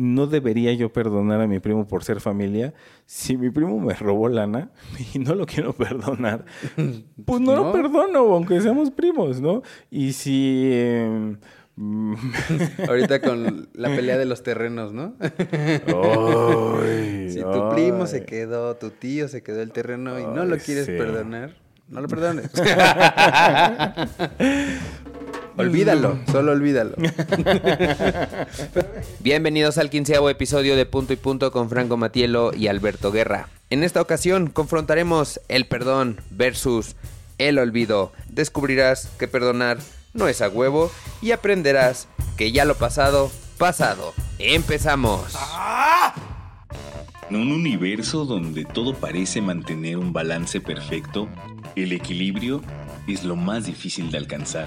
no debería yo perdonar a mi primo por ser familia. Si mi primo me robó lana y no lo quiero perdonar, pues no, lo perdono, aunque seamos primos, ¿no? Y si... Em, Ahorita con la pelea de los terrenos, ¿no? si tu primo se quedó, tu tío se quedó el terreno y no lo quieres perdonar, no lo perdones. Olvídalo, solo olvídalo. Bienvenidos al quinceavo episodio de Punto y Punto con Franco Matielo y Alberto Guerra. En esta ocasión confrontaremos el perdón versus el olvido. Descubrirás que perdonar no es a huevo y aprenderás que ya lo pasado, pasado. Empezamos. En un universo donde todo parece mantener un balance perfecto, el equilibrio es lo más difícil de alcanzar.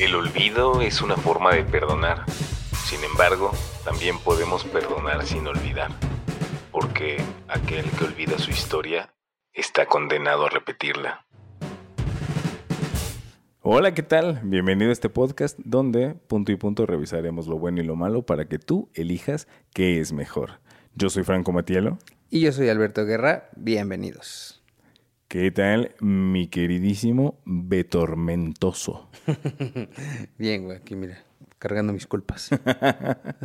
El olvido es una forma de perdonar. Sin embargo, también podemos perdonar sin olvidar. Porque aquel que olvida su historia está condenado a repetirla. Hola, ¿qué tal? Bienvenido a este podcast donde punto y punto revisaremos lo bueno y lo malo para que tú elijas qué es mejor. Yo soy Franco Matielo. Y yo soy Alberto Guerra. Bienvenidos. ¿Qué tal, mi queridísimo Betormentoso? Bien, güey, aquí mira, cargando mis culpas.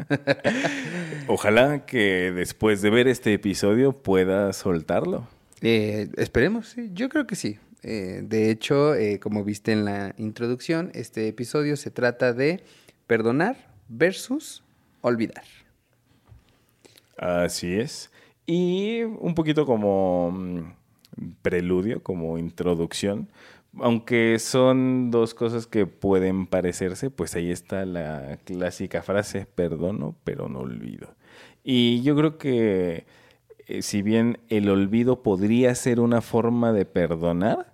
Ojalá que después de ver este episodio puedas soltarlo. Eh, esperemos, sí. Yo creo que sí. Eh, de hecho, eh, como viste en la introducción, este episodio se trata de perdonar versus olvidar. Así es. Y un poquito como mm, preludio, como introducción, aunque son dos cosas que pueden parecerse, pues ahí está la clásica frase, perdono, pero no olvido. Y yo creo que eh, si bien el olvido podría ser una forma de perdonar,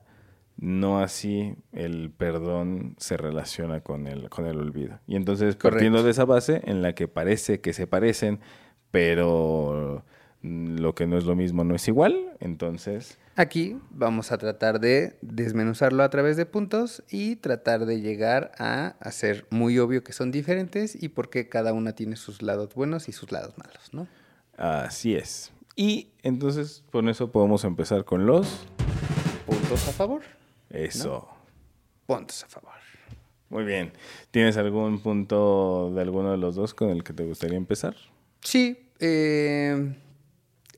no así el perdón se relaciona con el, con el olvido. Y entonces, partiendo de esa base en la que parece que se parecen, pero lo que no es lo mismo no es igual, entonces... Aquí vamos a tratar de desmenuzarlo a través de puntos y tratar de llegar a hacer muy obvio que son diferentes y por qué cada una tiene sus lados buenos y sus lados malos, ¿no? Así es. Y entonces, con eso podemos empezar con los puntos a favor. Eso. Puntos a favor. Muy bien. ¿Tienes algún punto de alguno de los dos con el que te gustaría empezar? Sí. Eh,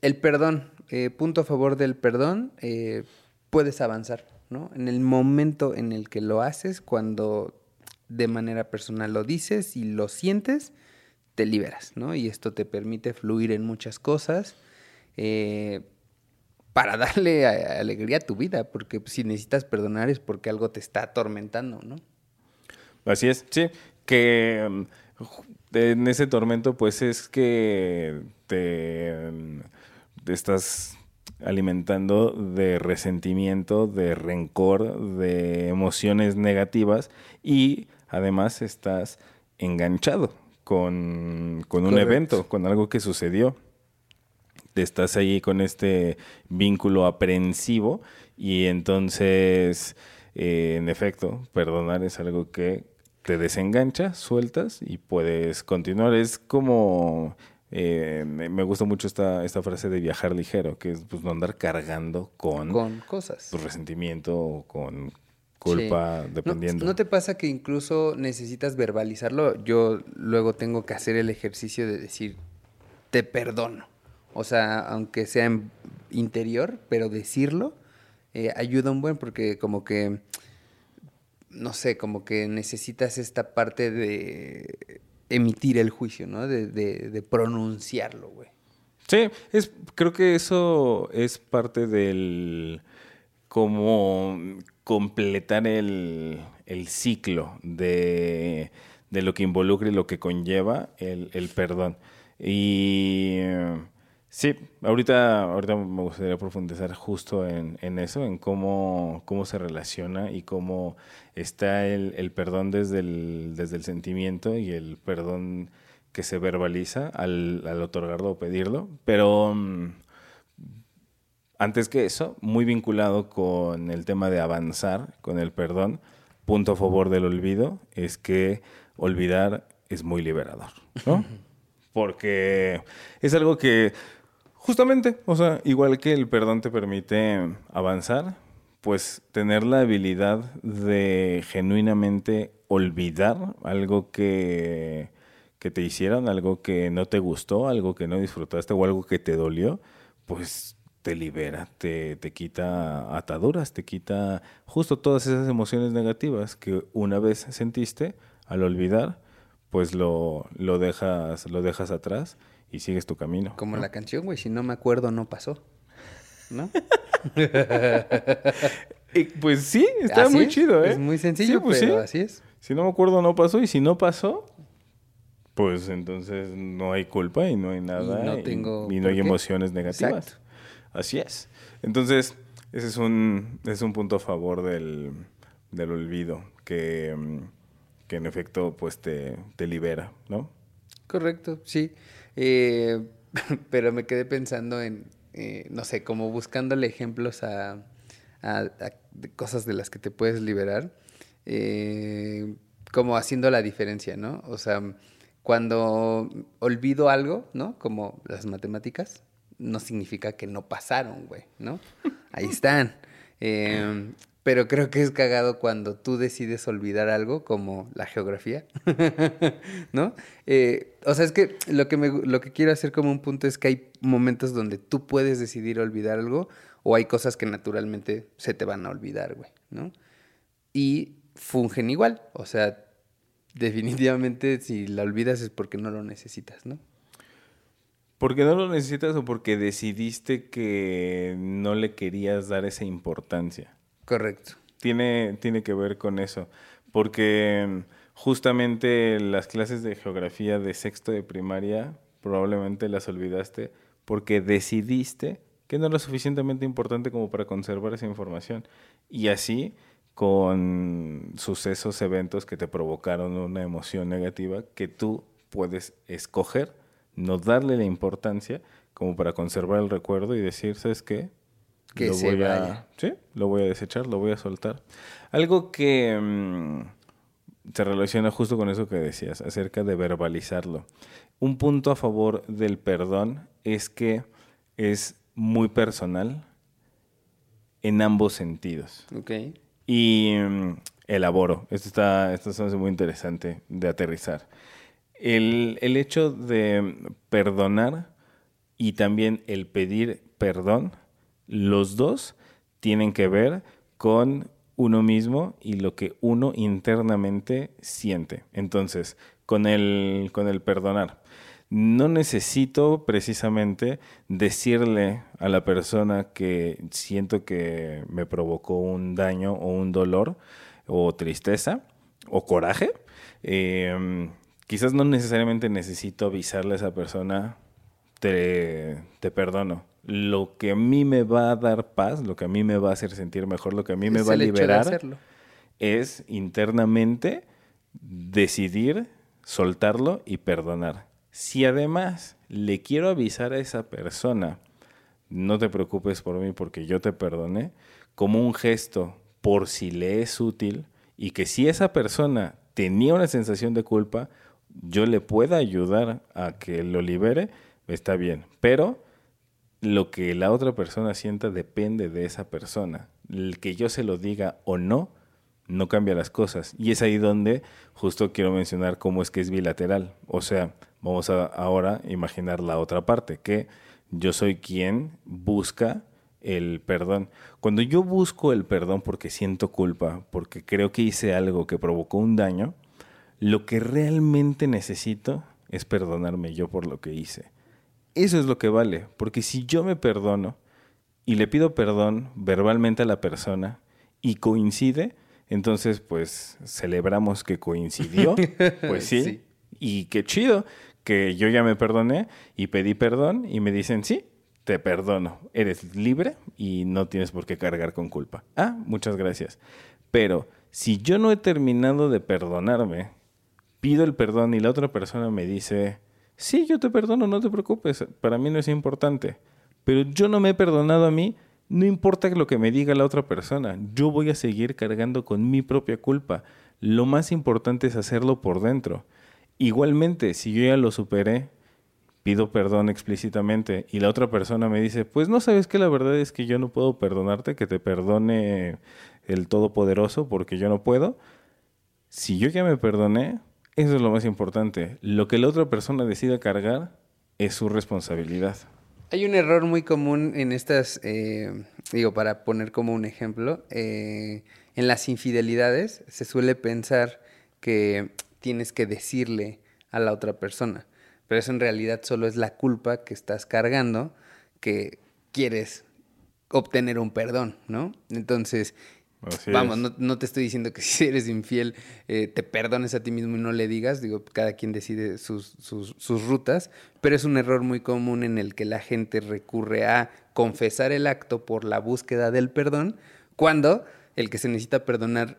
el perdón. Eh, punto a favor del perdón. Eh, puedes avanzar, ¿no? En el momento en el que lo haces, cuando de manera personal lo dices y lo sientes, te liberas, ¿no? Y esto te permite fluir en muchas cosas. Eh, para darle alegría a tu vida, porque si necesitas perdonar es porque algo te está atormentando, ¿no? Así es, sí, que mm, en ese tormento pues es que te, mm, te estás alimentando de resentimiento, de rencor, de emociones negativas y además estás enganchado con, con un evento, con algo que sucedió estás ahí con este vínculo aprensivo y entonces, eh, en efecto, perdonar es algo que te desengancha, sueltas y puedes continuar. Es como, eh, me gusta mucho esta, esta frase de viajar ligero, que es pues, no andar cargando con, con cosas. Tu resentimiento o con culpa, dependiendo. ¿No te pasa que incluso necesitas verbalizarlo? Yo luego tengo que hacer el ejercicio de decir, te perdono. O sea, aunque sea en interior, pero decirlo eh, ayuda un buen porque como que, no sé, como que necesitas esta parte de emitir el juicio, ¿no? De, de, pronunciarlo, güey. Sí, es, creo que eso es parte del como completar el, el ciclo de, de, lo que involucra y lo que conlleva el, el perdón. Y Sí, ahorita, ahorita me gustaría profundizar justo en, en eso, en cómo, cómo se relaciona y cómo está el, el perdón desde el, desde el sentimiento y el perdón que se verbaliza al, al otorgarlo o pedirlo. Pero mm, antes que eso, muy vinculado con el tema de avanzar, con el perdón, punto a favor del olvido, es que olvidar es muy liberador, ¿no? Porque es algo que Justamente, o sea, igual que el perdón te permite avanzar, pues tener la habilidad de genuinamente olvidar algo que, que te hicieron, algo que no te gustó, algo que no disfrutaste o algo que te dolió, pues te libera, te, te quita ataduras, te quita justo todas esas emociones negativas que una vez sentiste, al olvidar, pues lo, lo, dejas, lo dejas atrás y sigues tu camino. Como la canción, güey, si no me acuerdo, no pasó. ¿No? pues sí, está muy chido, ¿eh? Es muy sencillo, pues pero así es. Si no me acuerdo, no pasó. Y si no pasó, pues entonces no hay culpa y no hay nada. Y no, tengo y, no hay emociones negativas. Así es. Entonces, ese es un, es un punto a favor del, del olvido, que, que en efecto pues te, te libera, ¿no? Correcto, sí. Eh, pero me quedé pensando en, eh, no sé, como buscándole ejemplos a, cosas de las que te puedes liberar, eh, como haciendo la diferencia, ¿no? O sea, cuando olvido algo, ¿no? Como las matemáticas, no significa que no pasaron, güey, ¿no? Ahí están. Pero creo que es cagado cuando tú decides olvidar algo como la geografía, ¿no? Eh, o sea, es que lo que, me, lo que quiero hacer como un punto es que hay momentos donde tú puedes decidir olvidar algo o hay cosas que naturalmente se te van a olvidar, güey, ¿no? Y fungen igual, o sea, definitivamente si la olvidas es porque no lo necesitas, ¿no? Porque no lo necesitas o porque decidiste que no le querías dar esa importancia. Correcto. Tiene, tiene que ver con eso, porque mm, justamente las clases de geografía de sexto de primaria probablemente las olvidaste porque decidiste que no era suficientemente importante como para conservar esa información. Y así, con sucesos, eventos que te provocaron una emoción negativa, que tú puedes escoger, no darle la importancia como para conservar el recuerdo y decir, ¿sabes qué? Que lo se voy A, sí, lo voy a desechar, lo voy a soltar. Algo que mm, se relaciona justo con eso que decías, acerca de verbalizarlo. Un punto a favor del perdón es que es muy personal en ambos sentidos. Ok. Y mm, elaboro. Esto está, esto es muy interesante de aterrizar. El, el hecho de perdonar y también el pedir perdón los dos tienen que ver con uno mismo y lo que uno internamente siente. Entonces, con el, con el perdonar. No necesito precisamente decirle a la persona que siento que me provocó un daño o un dolor o tristeza o coraje. Em, quizás no necesariamente necesito avisarle a esa persona, te, te perdono lo que a mí me va a dar paz, lo que a mí me va a hacer sentir mejor, lo que a mí me va a liberar, es internamente decidir soltarlo y perdonar. Si además le quiero avisar a esa persona, no te preocupes por mí porque yo te perdoné, como un gesto por si le es útil y que si esa persona tenía una sensación de culpa, yo le pueda ayudar a que lo libere, está bien. Pero lo que la otra persona sienta depende de esa persona. El que yo se lo diga o no, no cambia las cosas. Y es ahí donde justo quiero mencionar cómo es que es bilateral. O sea, vamos a ahora imaginar la otra parte, que yo soy quien busca el perdón. Cuando yo busco el perdón porque siento culpa, porque creo que hice algo que provocó un daño, lo que realmente necesito es perdonarme yo por lo que hice. Eso es lo que vale, porque si yo me perdono y le pido perdón verbalmente a la persona y coincide, entonces pues celebramos que coincidió, pues sí, y qué chido que yo ya me perdoné y pedí perdón y me dicen sí, te perdono, eres libre y no tienes por qué cargar con culpa. Ah, muchas gracias. Pero si yo no he terminado de perdonarme, pido el perdón y la otra persona me dice, sí, yo te perdono, no te preocupes, para mí no es importante, pero yo no me he perdonado a mí, no importa lo que me diga la otra persona, yo voy a seguir cargando con mi propia culpa. Lo más importante es hacerlo por dentro. Igualmente, si yo ya lo superé, pido perdón explícitamente y la otra persona me dice, pues no sabes que la verdad es que yo no puedo perdonarte, que te perdone el Todopoderoso porque yo no puedo. Si yo ya me perdoné, eso es lo más importante. Lo que la otra persona decida cargar es su responsabilidad. Hay un error muy común en estas, eh, digo, para poner como un ejemplo, eh, en las infidelidades se suele pensar que tienes que decirle a la otra persona, pero eso en realidad solo es la culpa que estás cargando, que quieres obtener un perdón, ¿no? Entonces, Vamos, no, te estoy diciendo que si eres infiel eh, te perdones a ti mismo y no le digas, digo, cada quien decide sus, sus, rutas, pero es un error muy común en el que la gente recurre a confesar el acto por la búsqueda del perdón, cuando el que se necesita perdonar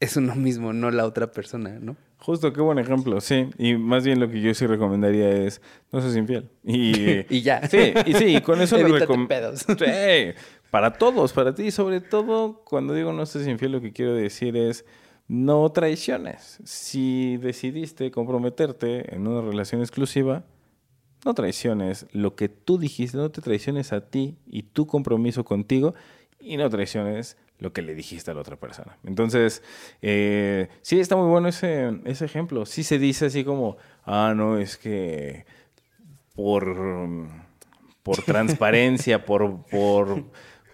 es uno mismo, no la otra persona, ¿no? Justo, qué buen ejemplo, sí. Y más bien lo que yo sí recomendaría es, no seas infiel. Y, y ya. Sí, y sí, con eso le recomiendo. Sí, para todos, para ti, sobre todo cuando digo no seas infiel, lo que quiero decir es no traiciones. Si decidiste comprometerte en una relación exclusiva, no traiciones lo que tú dijiste, no te traiciones a ti y tu compromiso contigo y no traiciones lo que le dijiste a la otra persona. Entonces, eh, sí, está muy bueno ese, ese ejemplo. Sí se dice así como, ah, no, es que por, por transparencia, por, por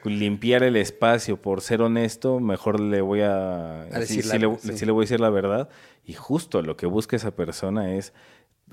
limpiar el espacio, por ser honesto, mejor le voy a, decir sí, le, le voy a decir la verdad. Y justo lo que busca esa persona es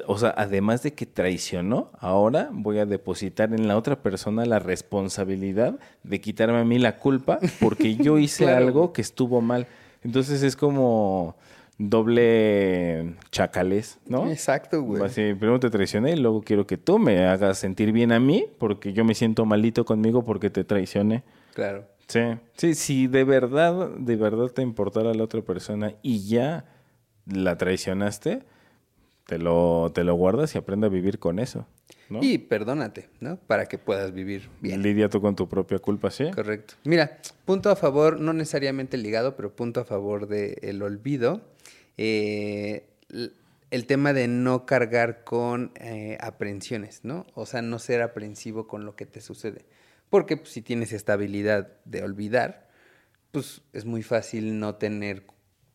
o sea, además de que traicionó, ahora voy a depositar en la otra persona la responsabilidad de quitarme a mí la culpa porque yo hice algo que estuvo mal. Entonces es como doble chacales, ¿no? Exacto, güey. Así, primero te traicioné y luego quiero que tú me hagas sentir bien a mí porque yo me siento malito conmigo porque te traicioné. Claro. Sí, sí, si de verdad, de verdad te importara la otra persona y ya la traicionaste, te lo, te lo guardas y aprende a vivir con eso. ¿no? Y perdónate, ¿no? Para que puedas vivir bien. Lidia tú con tu propia culpa, sí. Correcto. Mira, punto a favor, no necesariamente ligado, pero punto a favor del el olvido. Eh, el tema de no cargar con eh, aprensiones, ¿no? O sea, no ser aprensivo con lo que te sucede. Porque pues, si tienes esta habilidad de olvidar, pues es muy fácil no tener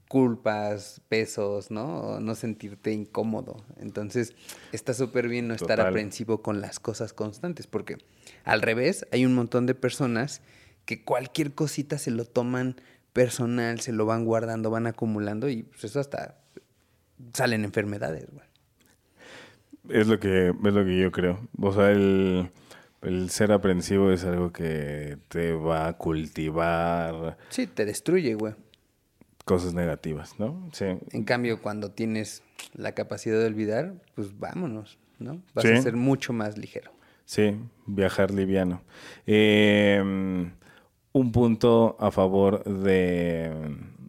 culpas, pesos, ¿no? No sentirte incómodo. Entonces, está súper bien no estar aprensivo con las cosas constantes, porque al revés, hay un montón de personas que cualquier cosita se lo toman personal, se lo van guardando, van acumulando y pues eso hasta salen enfermedades, güey. Es lo que, es lo que yo creo. O sea, el, el ser aprensivo es algo que te va a cultivar. Sí, te destruye, güey cosas negativas, ¿no? Sí. En cambio, cuando tienes la capacidad de olvidar, pues vámonos, ¿no? Vas a ser mucho más ligero. Sí, viajar liviano. Em, un punto a favor de,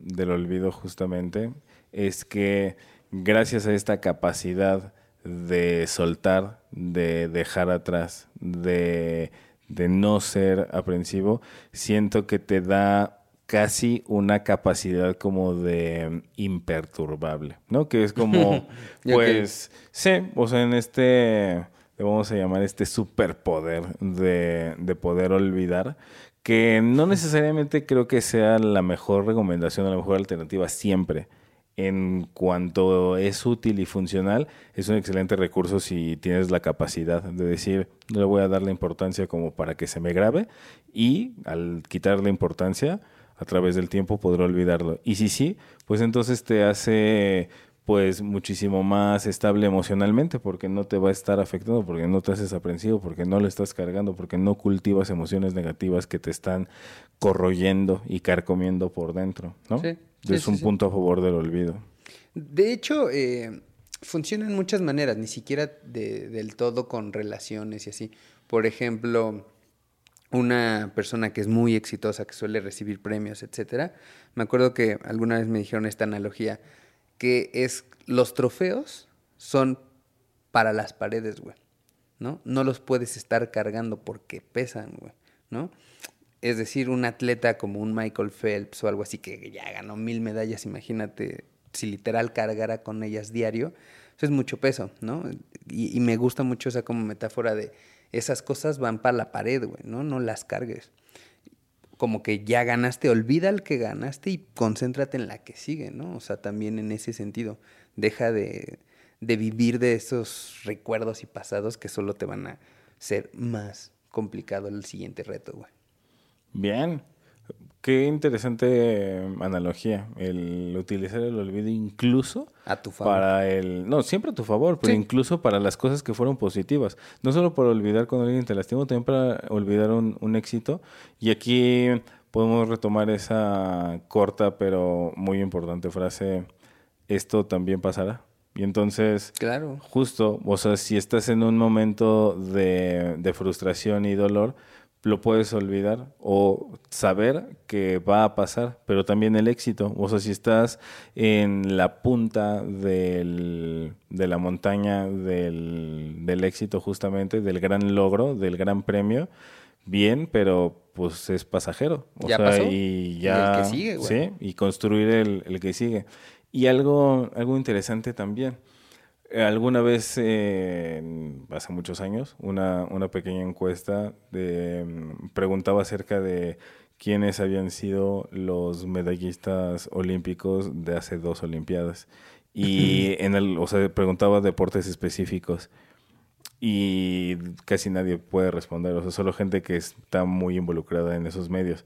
del olvido justamente es que gracias a esta capacidad de soltar, de dejar atrás, de, de no ser aprensivo, siento que te da casi una capacidad como de imperturbable, ¿no? Que es como, pues, sí, o sea, en este, le vamos a llamar este superpoder de, de poder olvidar, que no necesariamente creo que sea la mejor recomendación la mejor alternativa siempre. En cuanto es útil y funcional, es un excelente recurso si tienes la capacidad de decir, no le voy a dar la importancia como para que se me grabe y al quitar la importancia, a través del tiempo podrá olvidarlo. Y si sí, pues entonces te hace pues muchísimo más estable emocionalmente porque no te va a estar afectando, porque no te haces aprensivo, porque no le estás cargando, porque no cultivas emociones negativas que te están corroyendo y carcomiendo por dentro, ¿no? Sí, es un punto a favor del olvido. De hecho, eh, Funciona en muchas maneras, ni siquiera de- del todo con relaciones y así. Por ejemplo, una persona que es muy exitosa, que suele recibir premios, etcétera. Me acuerdo que alguna vez me dijeron esta analogía, que es los trofeos son para las paredes, güey, ¿no? No los puedes estar cargando porque pesan, güey, ¿no? Es decir, un atleta como un Michael Phelps o algo así que ya ganó mil medallas, imagínate si literal cargara con ellas diario, eso es mucho peso, ¿no? Y, y me gusta mucho esa como metáfora de esas cosas van para la pared, güey, ¿no? No las cargues. Como que ya ganaste, olvida el que ganaste y concéntrate en la que sigue, ¿no? O sea, también en ese sentido, deja de, de vivir de esos recuerdos y pasados que solo te van a ser más complicado el siguiente reto, güey. Bien. Qué interesante analogía. El utilizar el olvido incluso A tu favor. para el... No, siempre a tu favor, pero Sí. incluso para las cosas que fueron positivas. No solo para olvidar cuando alguien te lastimó, también para olvidar un, un éxito. Y aquí podemos retomar esa corta pero muy importante frase, esto también pasará. Y entonces... Claro. Justo, o sea, si estás en un momento de, de frustración y dolor, lo puedes olvidar o saber que va a pasar, pero también el éxito. O sea, si estás en la punta del- de la montaña del, del éxito justamente, del gran logro, del gran premio, bien, pero pues es pasajero. O Ya sea, pasó. y Y el ya... que sigue, güey. Sí, y construir el, el que sigue. Y algo, algo interesante también. Alguna vez, eh, hace muchos años, una, una pequeña encuesta de, mm, preguntaba acerca de quiénes habían sido los medallistas olímpicos de hace dos Olimpiadas. Y en el, o sea, preguntaba deportes específicos. Y casi nadie puede responder, o sea, solo gente que está muy involucrada en esos medios.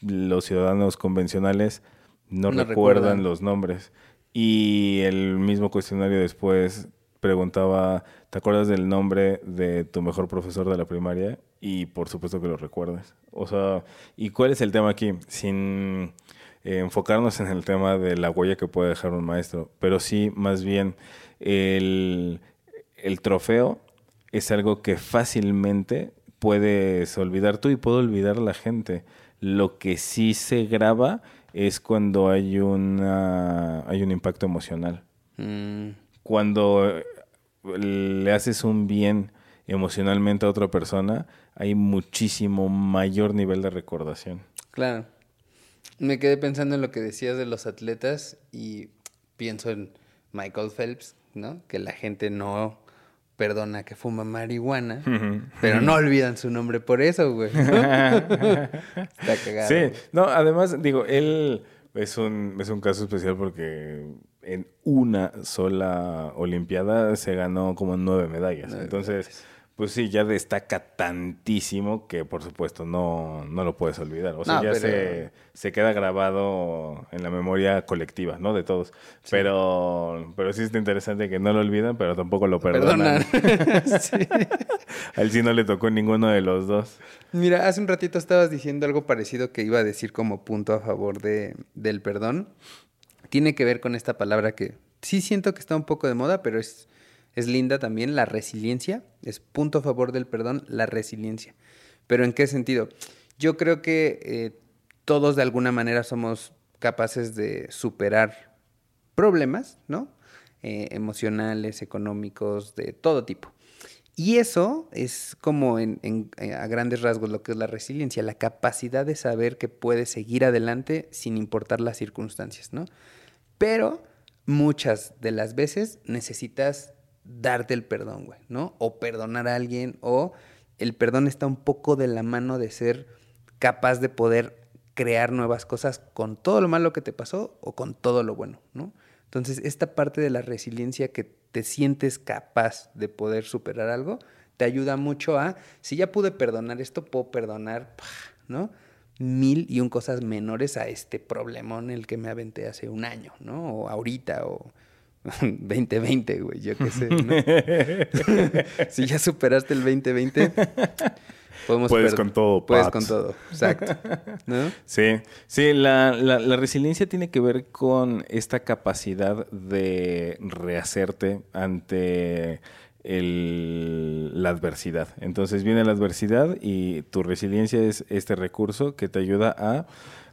Los ciudadanos convencionales no, No recuerdan recuerdan. los nombres. Y el mismo cuestionario después preguntaba, ¿te acuerdas del nombre de tu mejor profesor de la primaria? Y por supuesto que lo recuerdas. O sea, ¿y cuál es el tema aquí? Sin eh, enfocarnos en el tema de la huella que puede dejar un maestro, pero sí más bien el, el trofeo es algo que fácilmente puedes olvidar tú y puede olvidar la gente. Lo que sí se graba es cuando hay una hay un impacto emocional. Mm, Cuando eh, le haces un bien emocionalmente a otra persona, hay muchísimo mayor nivel de recordación. claro. Me quedé pensando en lo que decías de los atletas y pienso en Michael Phelps, ¿no? Que la gente no perdona que fuma marihuana, pero no olvidan su nombre por eso, güey. Está cagado. Sí, no, además, digo, él es un, es un caso especial porque en una sola Olimpiada se ganó como nueve medallas. Nueve Entonces, pues sí, ya destaca tantísimo que por supuesto no, no lo puedes olvidar. O sea, No, ya pero- se, se queda grabado en la memoria colectiva, ¿no? De todos. Pero, pero sí está interesante que no lo olvidan, pero tampoco lo perdonan. Perdonan. Sí. A él sí no le tocó ninguno de los dos. Mira, hace un ratito estabas diciendo algo parecido que iba a decir como punto a favor de, del perdón. Tiene que ver con esta palabra que sí siento que está un poco de moda, pero es, es linda también, la resiliencia. Es punto a favor del perdón, la resiliencia. Pero ¿en qué sentido? Yo creo que eh, todos de alguna manera somos capaces de superar problemas, ¿no? Eh, emocionales, económicos, de todo tipo. Y eso es como eh, a grandes rasgos lo que es la resiliencia, la capacidad de saber que puedes seguir adelante sin importar las circunstancias, ¿no? Pero muchas de las veces necesitas darte el perdón, güey, ¿no? O perdonar a alguien, o el perdón está un poco de la mano de ser capaz de poder crear nuevas cosas con todo lo malo que te pasó o con todo lo bueno, ¿no? Entonces, esta parte de la resiliencia que te sientes capaz de poder superar algo, te ayuda mucho a, si ya pude perdonar esto, puedo perdonar, ¿no? Mil y un cosas menores a este problemón en el que me aventé hace un año, ¿no? O ahorita, o 2020, güey, yo qué sé, ¿no? si ya superaste el 2020, Podemos Puedes con todo, Puedes Pat. con todo, exacto. ¿No? Sí, sí, la, la- la resiliencia tiene que ver con esta capacidad de rehacerte ante el- la adversidad. Entonces viene la adversidad y tu resiliencia es este recurso que te ayuda a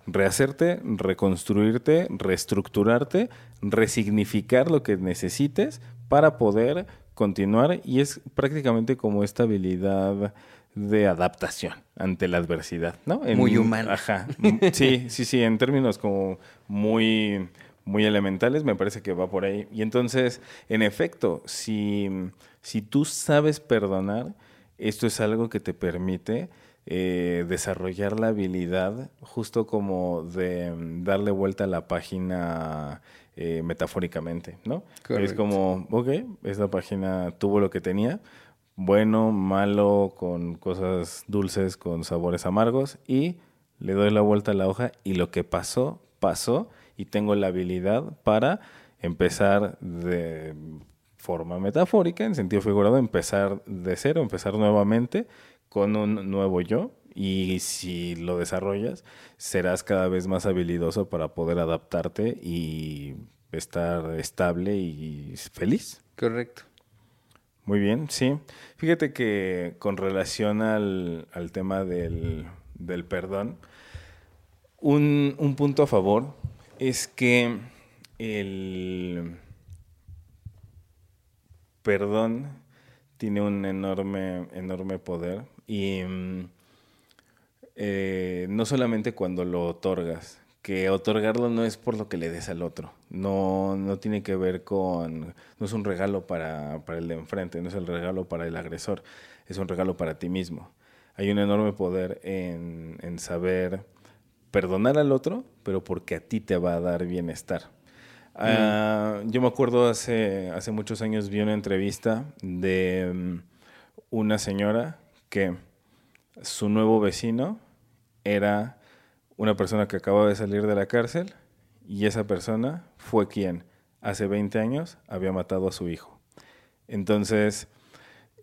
rehacerte, reconstruirte, reestructurarte, resignificar lo que necesites para poder continuar y es prácticamente como esta habilidad de adaptación ante la adversidad, ¿no? Muy humana. Ajá. Sí, sí, sí, en términos como muy, muy elementales, me parece que va por ahí. Y entonces, en efecto, si, si tú sabes perdonar, esto es algo que te permite eh, desarrollar la habilidad justo como de mm, darle vuelta a la página eh, metafóricamente, ¿no? Es como, ok, esta página tuvo lo que tenía, bueno, malo, con cosas dulces, con sabores amargos, y le doy la vuelta a la hoja y lo que pasó, pasó, y tengo la habilidad para empezar de forma metafórica, en sentido figurado, empezar de cero, empezar nuevamente con un nuevo yo. Y si lo desarrollas, serás cada vez más habilidoso para poder adaptarte y estar estable y feliz. Correcto. Muy bien, sí. Fíjate que con relación al, al tema del, del perdón, un, un punto a favor es que el perdón tiene un enorme, enorme poder y mm, eh, no solamente cuando lo otorgas, que otorgarlo no es por lo que le des al otro, no, no tiene que ver con, no es un regalo para, para el de enfrente, no es el regalo para el agresor, es un regalo para ti mismo. Hay un enorme poder en, en saber perdonar al otro, pero porque a ti te va a dar bienestar. Ah, yo me acuerdo hace, hace muchos años vi una entrevista de mm, una señora que su nuevo vecino era una persona que acababa de salir de la cárcel y esa persona fue quien hace 20 años había matado a su hijo. Entonces,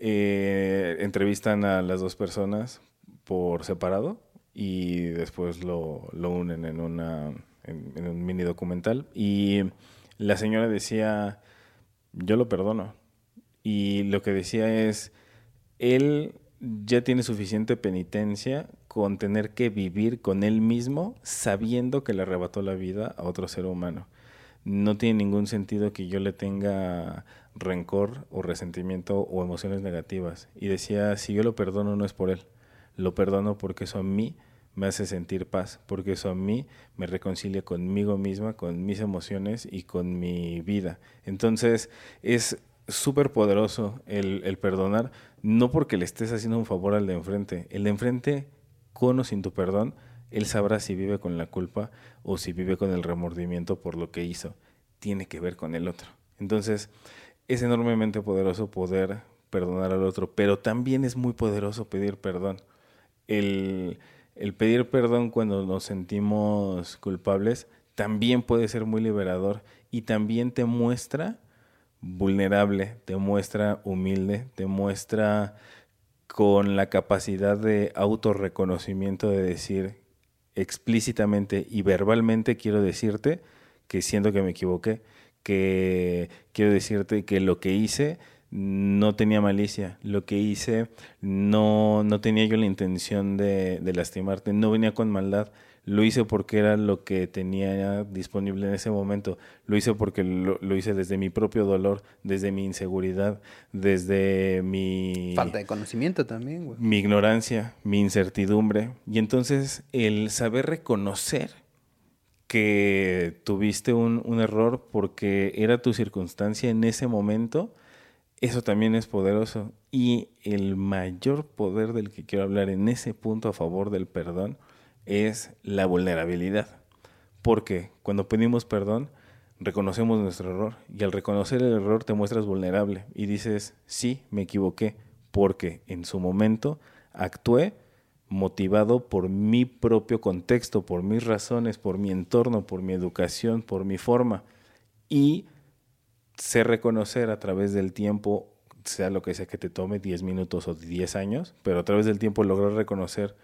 eh, entrevistan a las dos personas por separado y después lo, lo unen en, una, en, en un mini documental. Y la señora decía, yo lo perdono. Y lo que decía es, él ya tiene suficiente penitencia con tener que vivir con él mismo sabiendo que le arrebató la vida a otro ser humano. No tiene ningún sentido que yo le tenga rencor o resentimiento o emociones negativas. Y decía, si yo lo perdono no es por él, lo perdono porque eso a mí me hace sentir paz, porque eso a mí me reconcilia conmigo misma, con mis emociones y con mi vida. Entonces es súper poderoso el, el perdonar, no porque le estés haciendo un favor al de enfrente. El de enfrente, con o sin tu perdón, él sabrá si vive con la culpa o si vive con el remordimiento por lo que hizo. Tiene que ver con el otro. Entonces, es enormemente poderoso poder perdonar al otro, pero también es muy poderoso pedir perdón. El, el pedir perdón cuando nos sentimos culpables también puede ser muy liberador y también te muestra vulnerable, te muestra humilde, te muestra con la capacidad de autorreconocimiento de decir explícitamente y verbalmente quiero decirte que siento que me equivoqué, que quiero decirte que lo que hice no tenía malicia, lo que hice no, no tenía yo la intención de, de lastimarte, no venía con maldad, lo hice porque era lo que tenía disponible en ese momento, lo hice porque lo, lo hice desde mi propio dolor, desde mi inseguridad, desde mi... Falta de conocimiento también, güey. mi ignorancia, mi incertidumbre. Y entonces el saber reconocer que tuviste un, un error porque era tu circunstancia en ese momento, eso también es poderoso. Y el mayor poder del que quiero hablar en ese punto a favor del perdón es la vulnerabilidad. Porque cuando pedimos perdón, reconocemos nuestro error. Y al reconocer el error te muestras vulnerable y dices, sí, me equivoqué, porque en su momento actué motivado por mi propio contexto, por mis razones, por mi entorno, por mi educación, por mi forma. Y sé reconocer a través del tiempo sea lo que sea que te tome, 10 minutos o 10 años, pero a través del tiempo lograr reconocer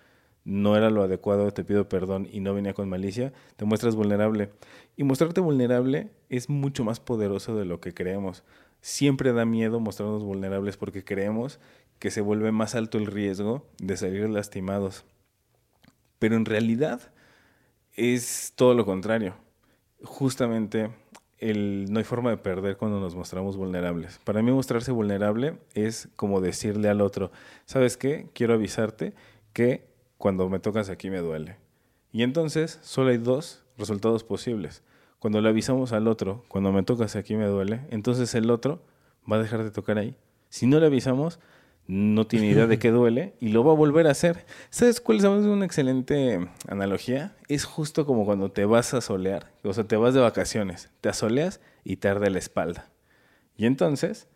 no era lo adecuado, te pido perdón y no venía con malicia, te muestras vulnerable. Y mostrarte vulnerable es mucho más poderoso de lo que creemos. Siempre da miedo mostrarnos vulnerables porque creemos que se vuelve más alto el riesgo de salir lastimados. Pero en realidad es todo lo contrario. Justamente no hay forma de perder cuando nos mostramos vulnerables. Para mí mostrarse vulnerable es como decirle al otro, ¿sabes qué? Quiero avisarte que cuando me tocas aquí me duele. Y entonces solo hay dos resultados posibles. Cuando le avisamos al otro, cuando me tocas aquí me duele, entonces el otro va a dejar de tocar ahí. Si no le avisamos, no tiene idea de qué duele y lo va a volver a hacer. ¿Sabes cuál es una excelente analogía? Es justo como cuando te vas a solear, o sea, te vas de vacaciones, te asoleas y te arde la espalda. Y entonces,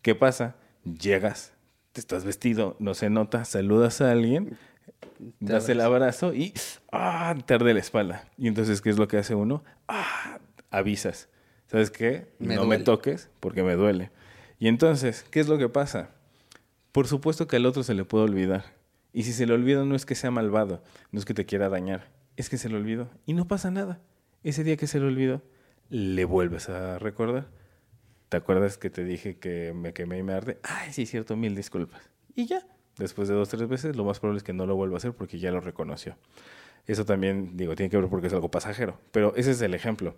¿qué pasa? Llegas, te estás vestido, no se nota, saludas a alguien, das el abrazo y ¡ah! te arde la espalda. Y entonces, ¿qué es lo que hace uno? ¡Ah! Avisas. ¿Sabes qué? no me toques porque me duele. Y entonces, ¿qué es lo que pasa? Por supuesto que al otro se le puede olvidar. Y si se le olvida no es que sea malvado, no es que te quiera dañar, es que se le olvidó. Y no pasa nada. Ese día que se le olvidó, le vuelves a recordar. ¿Te acuerdas que te dije que me quemé y me arde? Ay, sí, cierto, mil disculpas. Y ya, después de dos, tres veces, lo más probable es que no lo vuelva a hacer porque ya lo reconoció. Eso también, digo, tiene que ver porque es algo pasajero. Pero ese es el ejemplo.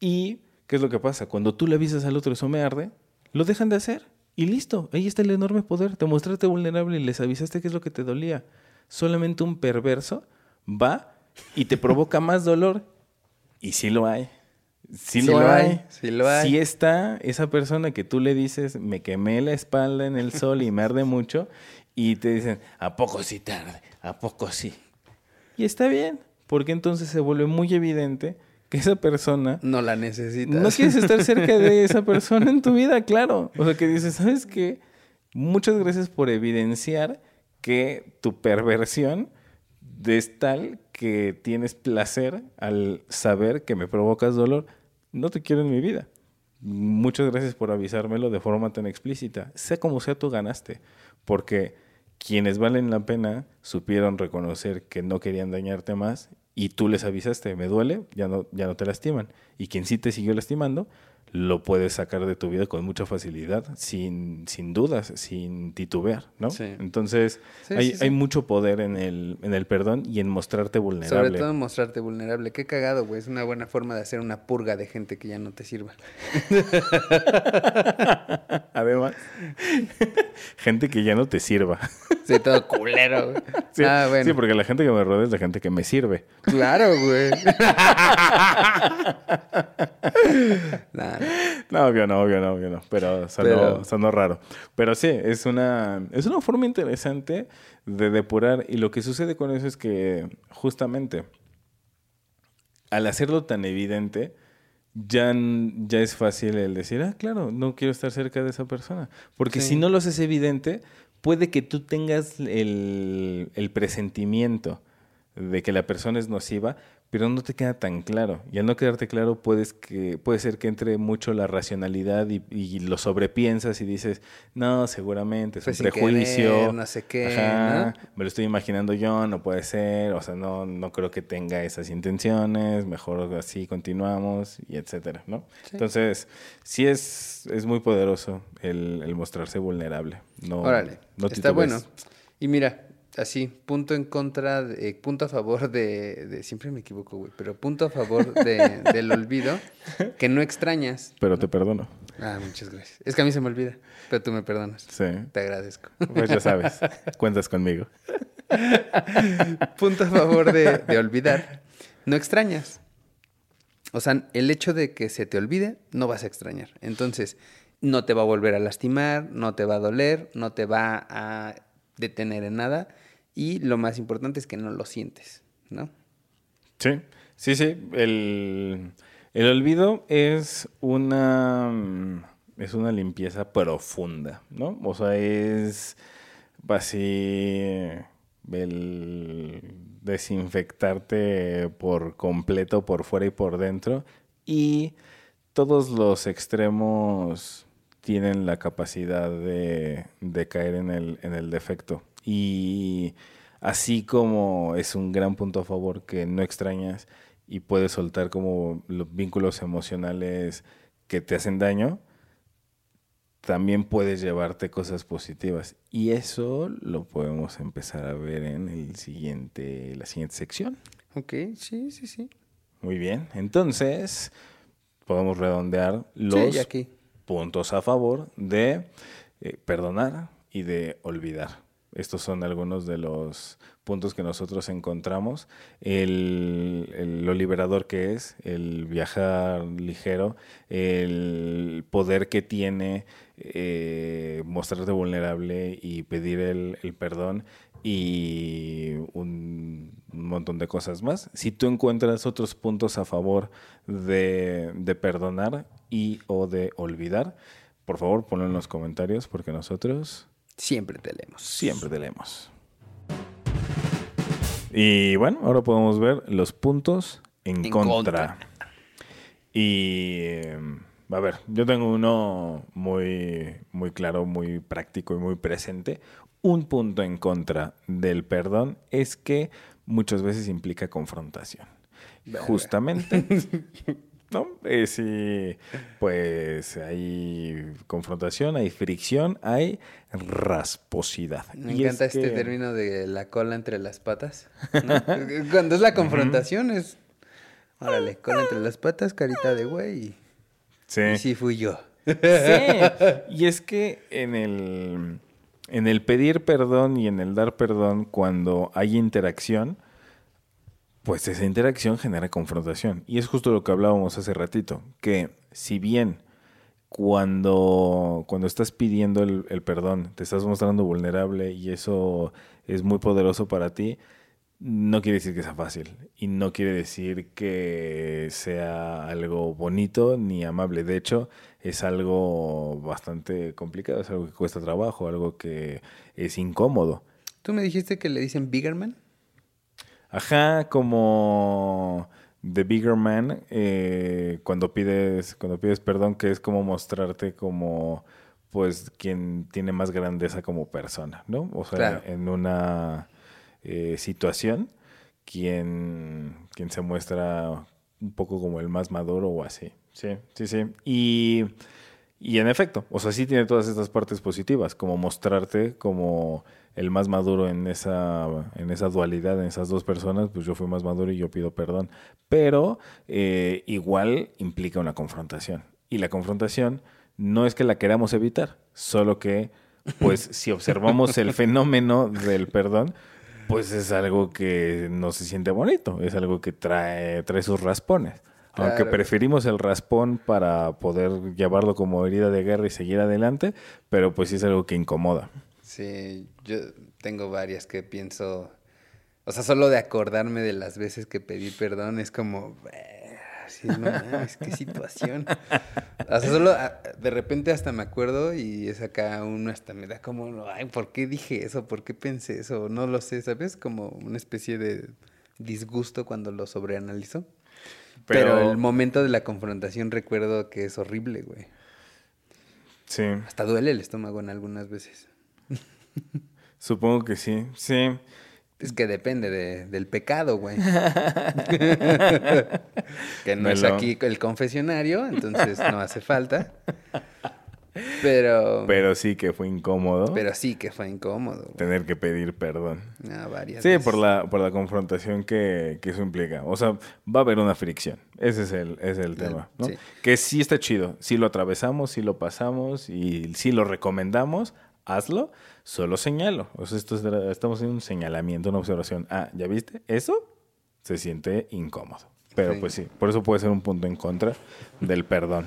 ¿Y qué es lo que pasa? Cuando tú le avisas al otro eso me arde, lo dejan de hacer y listo, ahí está el enorme poder. Te mostraste vulnerable y les avisaste qué es lo que te dolía. Solamente un perverso va y te provoca más dolor. Y sí lo hay. Sí, lo, hay. Sí lo hay. Sí está esa persona que tú le dices, me quemé la espalda en el sol y me arde mucho. Y te dicen, ¿a poco sí tarde? ¿A poco sí? Y está bien, porque entonces se vuelve muy evidente que esa persona... No la necesitas. No quieres estar cerca de esa persona en tu vida, claro. O sea, que dices, ¿sabes qué? Muchas gracias por evidenciar que tu perversión es tal que tienes placer al saber que me provocas dolor. No te quiero en mi vida. Muchas gracias por avisármelo de forma tan explícita. Sea como sea, tú ganaste. Porque quienes valen la pena supieron reconocer que no querían dañarte más y tú les avisaste, me duele, ya no, ya no te lastiman. Y quien sí te siguió lastimando, lo puedes sacar de tu vida con mucha facilidad, sin, sin dudas, sin titubear, ¿no? Entonces, hay, hay, mucho poder en el, en el perdón y en mostrarte vulnerable. Sobre todo en mostrarte vulnerable. Qué cagado, güey. Es una buena forma de hacer una purga de gente que ya no te sirva. Además, gente que ya no te sirva. Sí, todo culero, güey. Sí, ah, bueno. sí, porque la gente que me rodea es la gente que me sirve. Claro, güey. No, obvio no, obvio no, obvio no. Pero sonó, raro. Pero sí, es una, es una forma interesante de depurar. Y lo que sucede con eso es que justamente al hacerlo tan evidente, ya, ya es fácil el decir, ah, claro, no quiero estar cerca de esa persona. Porque si no lo haces evidente, puede que tú tengas el, el presentimiento de que la persona es nociva, pero no te queda tan claro. Y al no quedarte claro, puedes que, puede ser que entre mucho la racionalidad y, lo sobrepiensas y dices, no, seguramente es un prejuicio. no sé qué. Me lo estoy imaginando yo, no puede ser. O sea, no, no creo que tenga esas intenciones. Mejor así continuamos y etcétera, ¿no? Entonces, sí es, es muy poderoso el, mostrarse vulnerable. No, Órale, está bueno. Y mira, así, punto en contra, de, punto a favor de, siempre me equivoco, güey, pero punto a favor de, del olvido, que no extrañas. Pero te perdono. Ah, muchas gracias. Es que a mí se me olvida, pero tú me perdonas. Sí. Te agradezco. Pues ya sabes, cuentas conmigo. punto a favor de, de olvidar, no extrañas. O sea, el hecho de que se te olvide, no vas a extrañar. Entonces, no te va a volver a lastimar, no te va a doler, no te va a detener en nada y lo más importante es que no lo sientes, ¿no? Sí, sí, sí. El, olvido es una, mm, es una limpieza profunda, ¿no? O sea, es así el desinfectarte por completo, por fuera y por dentro. Y todos los extremos tienen la capacidad de, de caer en el, en el defecto. Y así como es un gran punto a favor que no extrañas y puedes soltar como los vínculos emocionales que te hacen daño, también puedes llevarte cosas positivas. Y eso lo podemos empezar a ver en el siguiente, la siguiente sección. Ok, sí, sí, sí. Muy bien. Entonces, podemos redondear los Sí, aquí. puntos a favor de eh, perdonar y de olvidar. Estos son algunos de los puntos que nosotros encontramos. El, el- lo liberador que es, el viajar ligero, el poder que tiene eh, mostrarte vulnerable y pedir el, perdón y un montón de cosas más. Si tú encuentras otros puntos a favor de, de perdonar y o de olvidar, por favor ponlo en los comentarios porque nosotros Siempre te leemos. siempre te leemos. Y bueno, ahora podemos ver los puntos en, En contra. contra. Y eh, a ver, yo tengo uno muy, muy claro, muy práctico y muy presente. Un punto en contra del perdón es que muchas veces implica confrontación. Justamente. ¿No? Eh, sí, pues hay confrontación, hay fricción, hay rasposidad. Me Y encanta es este que- término de la cola entre las patas. ¿no? Cuando es la confrontación es... Órale, cola entre las patas, carita de güey y... Sí. Y sí fui yo. Sí. Y es que en el, en el pedir perdón y en el dar perdón, cuando hay interacción, pues esa interacción genera confrontación. Y es justo lo que hablábamos hace ratito, que si bien cuando, cuando estás pidiendo el, el perdón, te estás mostrando vulnerable y eso es muy poderoso para ti, no quiere decir que sea fácil y no quiere decir que sea algo bonito ni amable. De hecho, es algo bastante complicado, es algo que cuesta trabajo, algo que es incómodo. ¿Tú me dijiste que le dicen Biggerman? Ajá, como The Bigger Man, eh, cuando pides, cuando pides perdón, que es como mostrarte como pues quien tiene más grandeza como persona, ¿no? O sea, Claro. en una eh, situación, quien, quien se muestra un poco como el más maduro o así. Sí, sí, sí. Y, y en efecto, o sea, sí tiene todas estas partes positivas, como mostrarte como el más maduro en esa, en esa dualidad, en esas dos personas, pues yo fui más maduro y yo pido perdón. Pero eh, igual implica una confrontación. Y la confrontación no es que la queramos evitar, solo que, pues, si observamos el fenómeno del perdón, pues es algo que no se siente bonito, es algo que trae, trae sus raspones. Aunque preferimos el raspón para poder llevarlo como herida de guerra y seguir adelante, pero pues sí es algo que incomoda. Sí, yo tengo varias que pienso... O sea, solo de acordarme de las veces que pedí perdón es como... "Eh, Sí, no mames, qué situación. O sea, solo ah, de repente hasta me acuerdo y es acá uno hasta me da como, ay, ¿por qué dije eso? ¿Por qué pensé eso? No lo sé, ¿sabes? Como una especie de disgusto cuando lo sobreanalizo. Pero, Pero- el momento de la confrontación recuerdo que es horrible, güey. Sí, Hasta duele el estómago en algunas veces. supongo que sí, sí. Es que depende de- del pecado, güey. que no es aquí el confesionario, entonces no hace falta. Pero, pero, Pero sí que fue incómodo sí que fue incómodo. güey. tener que pedir perdón. Ah, varias Sí, veces. por la, por la confrontación que, que eso implica. O sea, va a haber una fricción. Ese es el, ese es el tema. ¿no? sí. Que sí está chido. Si lo atravesamos, si lo pasamos y si lo recomendamos, hazlo. Solo señalo. O sea, esto es estamos en un señalamiento, una observación. Ah, ¿ya viste? Eso se siente incómodo. Pero Sí. pues sí, por eso puede ser un punto en contra del perdón.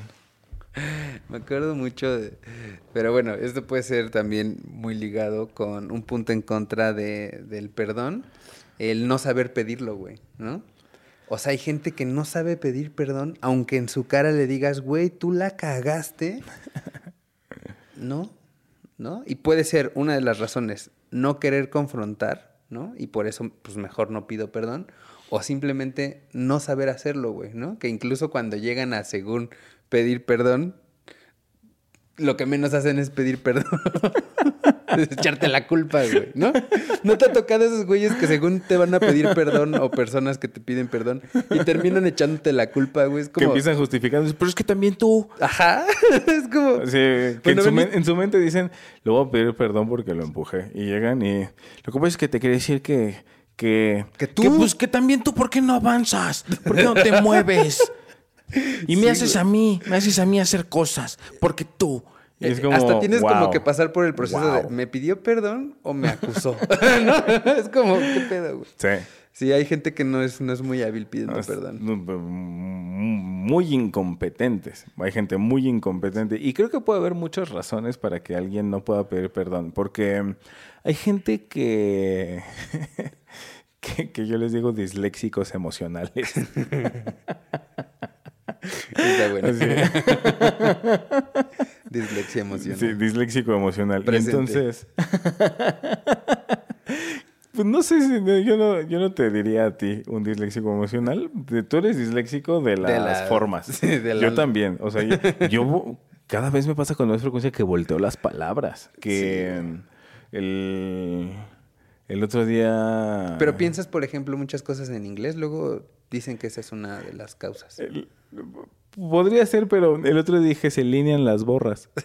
Me acuerdo mucho de... Pero bueno, esto puede ser también muy ligado con un punto en contra de, del perdón. El no saber pedirlo, güey, ¿no? O sea, hay gente que no sabe pedir perdón, aunque en su cara le digas, güey, tú la cagaste. ¿No? ¿No? Y puede ser una de las razones, no querer confrontar, ¿no? Y por eso, pues mejor no pido perdón. O simplemente no saber hacerlo, güey, ¿no? Que incluso cuando llegan a, según pedir perdón, lo que menos hacen es pedir perdón. echarte la culpa, güey, ¿no? ¿No te ha tocado esos güeyes que según te van a pedir perdón o personas que te piden perdón y terminan echándote la culpa, güey? Es Que como... empiezan justificando, pero es que también tú. Ajá, es como... Sí, que Bueno, en, su ven- en su mente dicen, le voy a pedir perdón porque lo empujé. Y llegan y lo que pasa es que te quería decir que... Que, Que tú- pues que también tú, ¿por qué no avanzas? ¿Por qué no te mueves? Y me Sí, haces güey. a mí, me haces a mí hacer cosas. Porque tú. Es Eh, como, Hasta tienes como que pasar por el proceso de. ¿me pidió perdón o me acusó? ¿No? Es como, ¿qué pedo, güey? Sí. Sí, hay gente que no es, no es muy hábil pidiendo Es- perdón. Muy incompetentes. Hay gente muy incompetente. Y creo que puede haber muchas razones para que alguien no pueda pedir perdón. Porque mm, hay gente que, que, que yo les digo disléxicos emocionales. Está bueno. Dislexia emocional. Sí, disléxico emocional. Presente. entonces. Pues no sé si yo no, yo no te diría a ti un disléxico emocional. Tú eres disléxico de las la- formas. sí, de la- Yo también. O sea, yo, yo cada vez me pasa con más frecuencia que volteo las palabras. Que el, el otro día. Pero piensas, por ejemplo, muchas cosas en inglés, luego dicen que esa es una de las causas. El- podría ser, pero el otro dije se alinean las borras.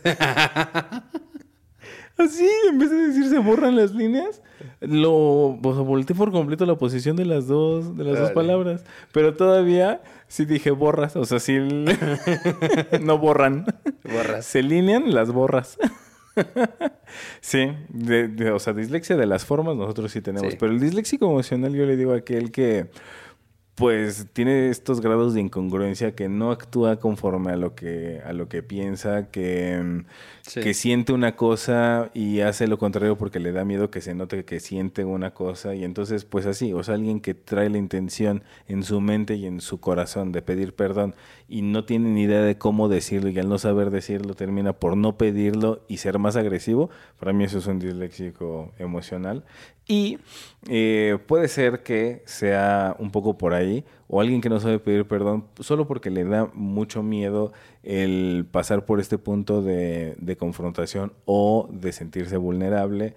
Así, en vez de decir se borran las líneas, lo volteé por completo la posición de las dos, de las dos palabras. Pero todavía sí dije borras, o sea, sí no borran. Borras. Se alinean las borras. sí, de- de- o sea, dislexia de las formas nosotros sí tenemos, Sí. pero el disléxico emocional yo le digo a aquel que pues tiene estos grados de incongruencia que no actúa conforme a lo que a lo que piensa, que, mm, Que siente una cosa y hace lo contrario porque le da miedo que se note que siente una cosa y entonces pues así, o sea, alguien que trae la intención en su mente y en su corazón de pedir perdón y no tiene ni idea de cómo decirlo y al no saber decirlo termina por no pedirlo y ser más agresivo, para mí eso es un disléxico emocional y eh, puede ser que sea un poco por ahí, o alguien que no sabe pedir perdón solo porque le da mucho miedo el pasar por este punto de, confrontación o de sentirse vulnerable,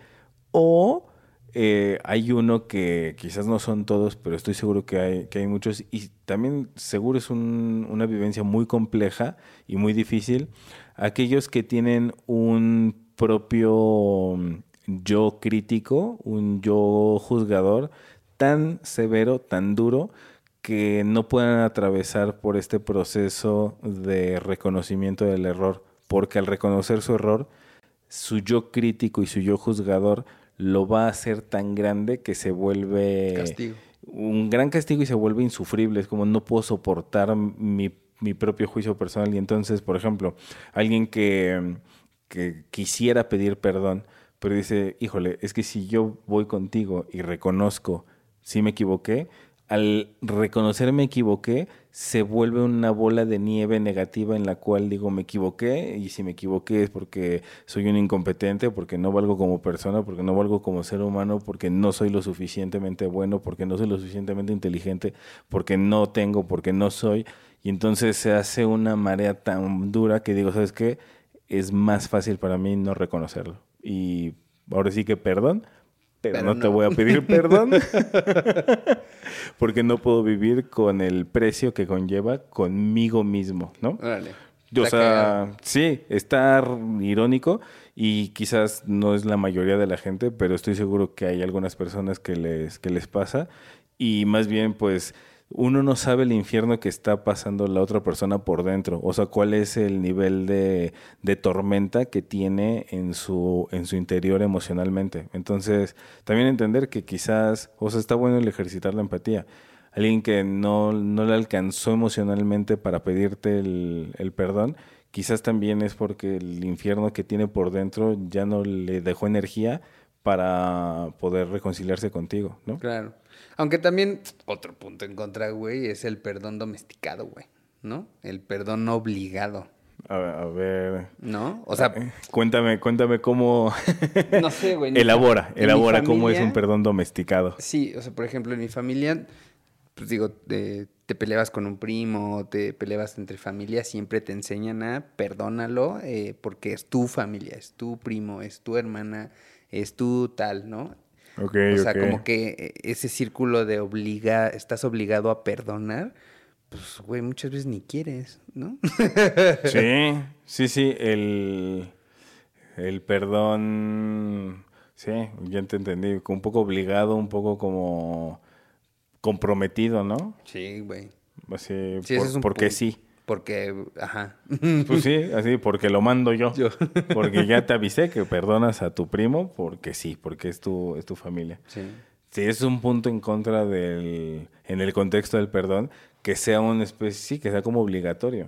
o eh, hay uno que quizás no son todos, pero estoy seguro que hay, que hay muchos, y también seguro es un- una vivencia muy compleja y muy difícil, aquellos que tienen un propio mm, yo crítico, un yo juzgador tan severo, tan duro, que no puedan atravesar por este proceso de reconocimiento del error, porque al reconocer su error, su yo crítico y su yo juzgador lo va a hacer tan grande que se vuelve Castigo. un gran castigo y se vuelve insufrible. Es como no puedo soportar mi, mi propio juicio personal. Y entonces, por ejemplo, alguien que, que quisiera pedir perdón, pero dice, híjole, es que si yo voy contigo y reconozco si me equivoqué, al reconocer me equivoqué, se vuelve una bola de nieve negativa en la cual digo me equivoqué y si me equivoqué es porque soy un incompetente, porque no valgo como persona, porque no valgo como ser humano, porque no soy lo suficientemente bueno, porque no soy lo suficientemente inteligente, porque no tengo, porque no soy. Y entonces se hace una marea tan dura que digo, ¿sabes qué? Es más fácil para mí no reconocerlo. Y ahora sí que perdón, pero, Pero no, te voy a pedir perdón. porque no puedo vivir con el precio que conlleva conmigo mismo, ¿no? Órale. O sea, sí, está irónico y quizás no es la mayoría de la gente, pero estoy seguro que hay algunas personas que les, que les pasa y más bien pues uno no sabe el infierno que está pasando la otra persona por dentro, o sea, cuál es el nivel de, tormenta que tiene en su, en su interior emocionalmente. Entonces, también entender que quizás, o sea, está bueno el ejercitar la empatía alguien que no, no le alcanzó emocionalmente para pedirte el, el perdón, quizás también es porque el infierno que tiene por dentro ya no le dejó energía para poder reconciliarse contigo, ¿no? Claro. Aunque también otro punto en contra, güey, es el perdón domesticado, güey. ¿No? El perdón obligado. A, a ver, ¿No? O sea, cuéntame, cuéntame cómo no sé, güey. elabora, elabora cómo es un perdón domesticado. Sí, o sea, por ejemplo, en mi familia, pues digo, eh, te peleabas con un primo, te peleabas entre familias, siempre te enseñan a perdónalo eh, porque es tu familia, es tu primo, es tu hermana, es tu tal, ¿no? O sea, como que eh, ese círculo de obliga, estás obligado a perdonar, pues, güey, muchas veces ni quieres, ¿no? Sí, sí, sí, el, el perdón, sí, ya te entendí, un poco obligado, un poco como comprometido, ¿no? Sí, güey. Así, Sí, por- es un porque sí. Porque, ajá. Pues sí, así, porque lo mando yo. Yo. Porque ya te avisé que perdonas a tu primo, porque sí, porque es tu, es tu familia. Sí. Sí, es un punto en contra del, en el contexto del perdón, que sea una especie, sí, que sea como obligatorio.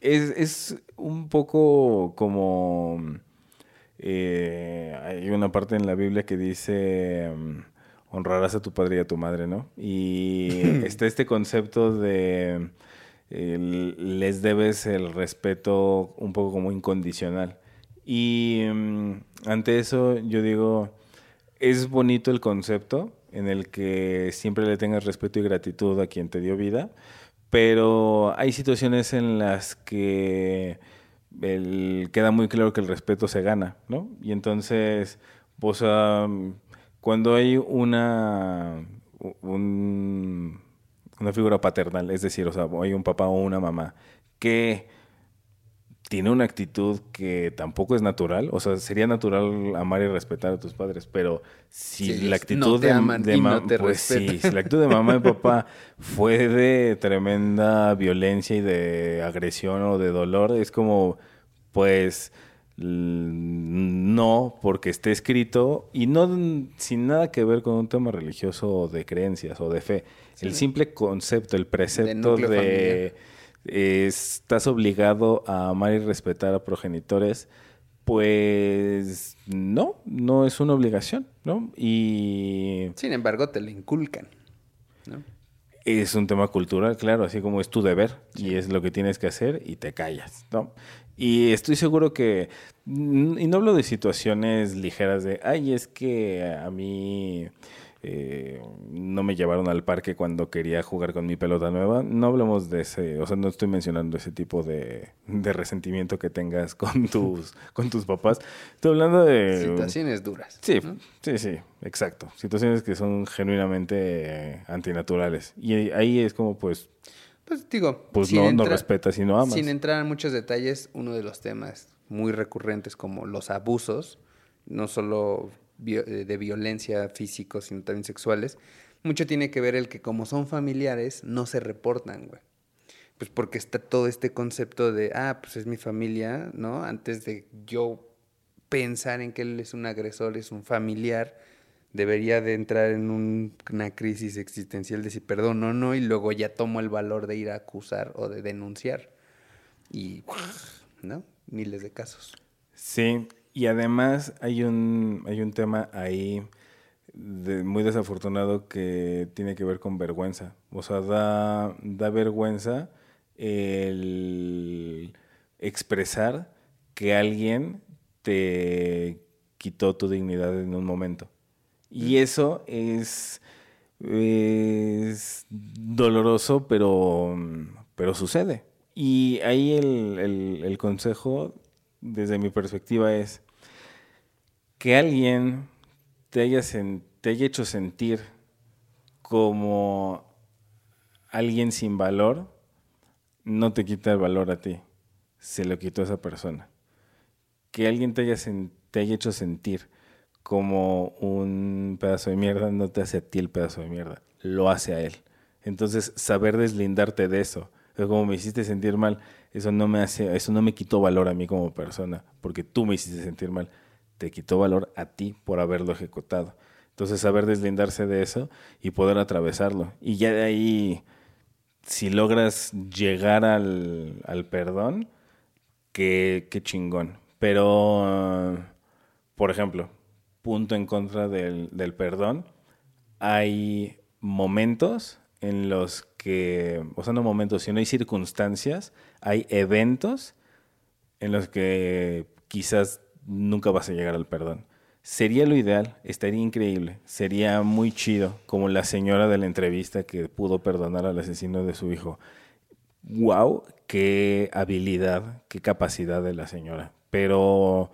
Es, es un poco como, eh, hay una parte en la Biblia que dice, mm, honrarás a tu padre y a tu madre, ¿no? Y está este concepto de, les debes el respeto un poco como incondicional. Y mm, ante eso yo digo, es bonito el concepto en el que siempre le tengas respeto y gratitud a quien te dio vida, pero hay situaciones en las que queda muy claro que el respeto se gana, ¿no? Y entonces, pues, am, cuando hay una, un- una figura paternal, es decir, o sea, hay un papá o una mamá que tiene una actitud que tampoco es natural. O sea, sería natural amar y respetar a tus padres, pero si Sí, la actitud no te de, aman de y no te pues sí, si la actitud de mamá y papá fue de tremenda violencia y de agresión o de dolor, es como, pues, no, porque esté escrito y no sin nada que ver con un tema religioso o de creencias o de fe. el simple concepto, el precepto de eh, estás obligado a amar y respetar a progenitores, pues no, no es una obligación, ¿no? Y Sin embargo, te lo inculcan, ¿no? es un tema cultural, claro, así como es tu deber y es lo que tienes que hacer y te callas, ¿no? Y estoy seguro que, mm, y no hablo de situaciones ligeras de, ay, es que a mí eh, no me llevaron al parque cuando quería jugar con mi pelota nueva. No hablamos de ese, o sea, no estoy mencionando ese tipo de, de resentimiento que tengas con tus, con tus papás. Estoy hablando de... Situaciones duras. Sí, ¿no? sí, sí, exacto. Situaciones que son genuinamente eh, antinaturales. Y ahí es como, pues, Pues digo, pues no, no respetas y no amas. Sin entrar en muchos detalles, uno de los temas muy recurrentes como los abusos, no solo eh, de violencia físicos, sino también sexuales, mucho tiene que ver el que como son familiares, no se reportan, güey. Pues porque está todo este concepto de, ah, pues es mi familia, ¿no? Antes de yo pensar en que él es un agresor, es un familiar, debería de entrar en un- una crisis existencial de si perdono o no, y luego ya tomo el valor de ir a acusar o de denunciar. Y, ¿no? Miles de casos. Sí, y además hay un, hay un tema ahí de- muy desafortunado que tiene que ver con vergüenza. O sea, da, da vergüenza el expresar que alguien te quitó tu dignidad en un momento. Y eso es, doloroso, pero, pero sucede. Y ahí el, el- consejo, desde mi perspectiva, es que alguien te haya, haya hecho sentir como alguien sin valor, no te quita el valor a ti, se lo quitó a esa persona. Que alguien te haya, te haya hecho sentir como un pedazo de mierda no te hace a ti el pedazo de mierda, lo hace a él. Entonces, saber deslindarte de eso, es como me hiciste sentir mal, eso no me hace, eso no me quitó valor a mí como persona, porque tú me hiciste sentir mal, te quitó valor a ti por haberlo ejecutado. Entonces, saber deslindarse de eso y poder atravesarlo. Y ya de ahí, si logras llegar al, al perdón, qué, qué chingón. Pero, por ejemplo, punto en contra del, perdón, hay momentos en los que, o sea, no momentos, sino hay circunstancias, hay eventos en los que quizás nunca vas a llegar al perdón. Sería lo ideal, estaría increíble, sería muy chido, como la señora de la entrevista que pudo perdonar al asesino de su hijo. ¡Wow! ¡Qué habilidad, qué capacidad de la señora! Pero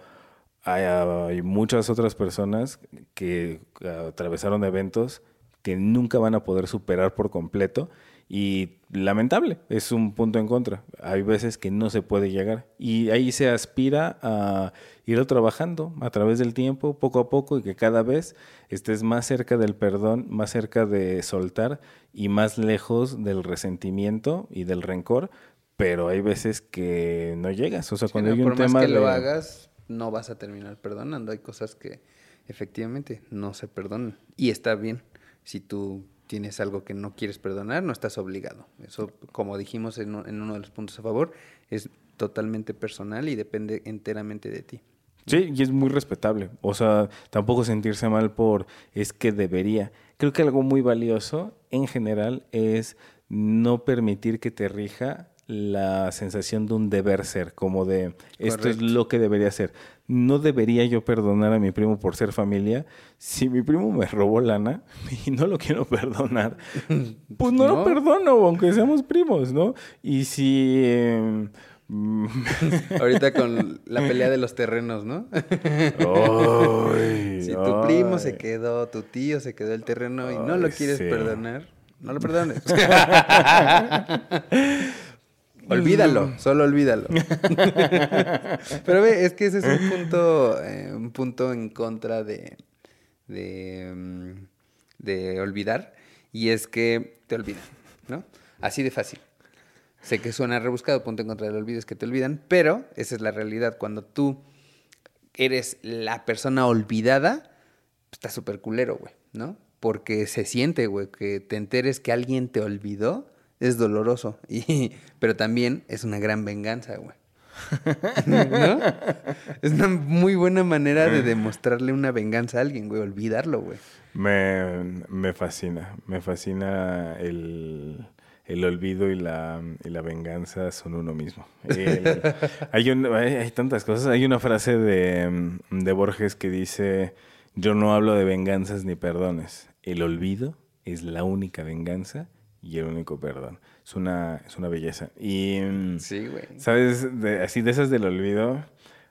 hay, muchas otras personas que atravesaron eventos que nunca van a poder superar por completo y lamentable, es un punto en contra. Hay veces que no se puede llegar y ahí se aspira a ir trabajando a través del tiempo, poco a poco, y que cada vez estés más cerca del perdón, más cerca de soltar y más lejos del resentimiento y del rencor, pero hay veces que no llegas. O sea, cuando hay un por tema más que lo hagas, no vas a terminar perdonando. Hay cosas que efectivamente no se perdonan y está bien si tú tienes algo que no quieres perdonar, no estás obligado. Eso, como dijimos en, uno de los puntos a favor, es totalmente personal y depende enteramente de ti. Sí, y es muy respetable. O sea, tampoco sentirse mal por es que debería. Creo que algo muy valioso en general es no permitir que te rija la sensación de un deber ser, como de esto es lo que debería ser. No debería yo perdonar a mi primo por ser familia. Si mi primo me robó lana y no lo quiero perdonar, pues no, lo perdono, aunque seamos primos, ¿no? Y si... Em, Ahorita con la pelea de los terrenos, ¿no? si tu primo se quedó, tu tío se quedó el terreno y no lo quieres perdonar, no lo perdones. Olvídalo, solo olvídalo. Pero ve, es que ese es un punto, eh, un punto en contra de, de, mm, de olvidar. Y es que te olvidan, ¿no? Así de fácil. Sé que suena rebuscado, punto en contra del olvido es que te olvidan, pero esa es la realidad. Cuando tú eres la persona olvidada, está súper culero, güey, ¿no? Porque se siente, güey, que te enteres que alguien te olvidó es doloroso. Y, pero también es una gran venganza, güey. ¿No? Es una muy buena manera de demostrarle una venganza a alguien, güey. Olvidarlo, güey. Me, fascina. Me fascina el, olvido y la, y la venganza son uno mismo. hay, hay, tantas cosas. Hay una frase de, de Borges que dice, yo no hablo de venganzas ni perdones. El olvido es la única venganza y el único perdón. Es una, es una belleza. Y, mm, sí, güey. ¿Sabes? así de esas del olvido,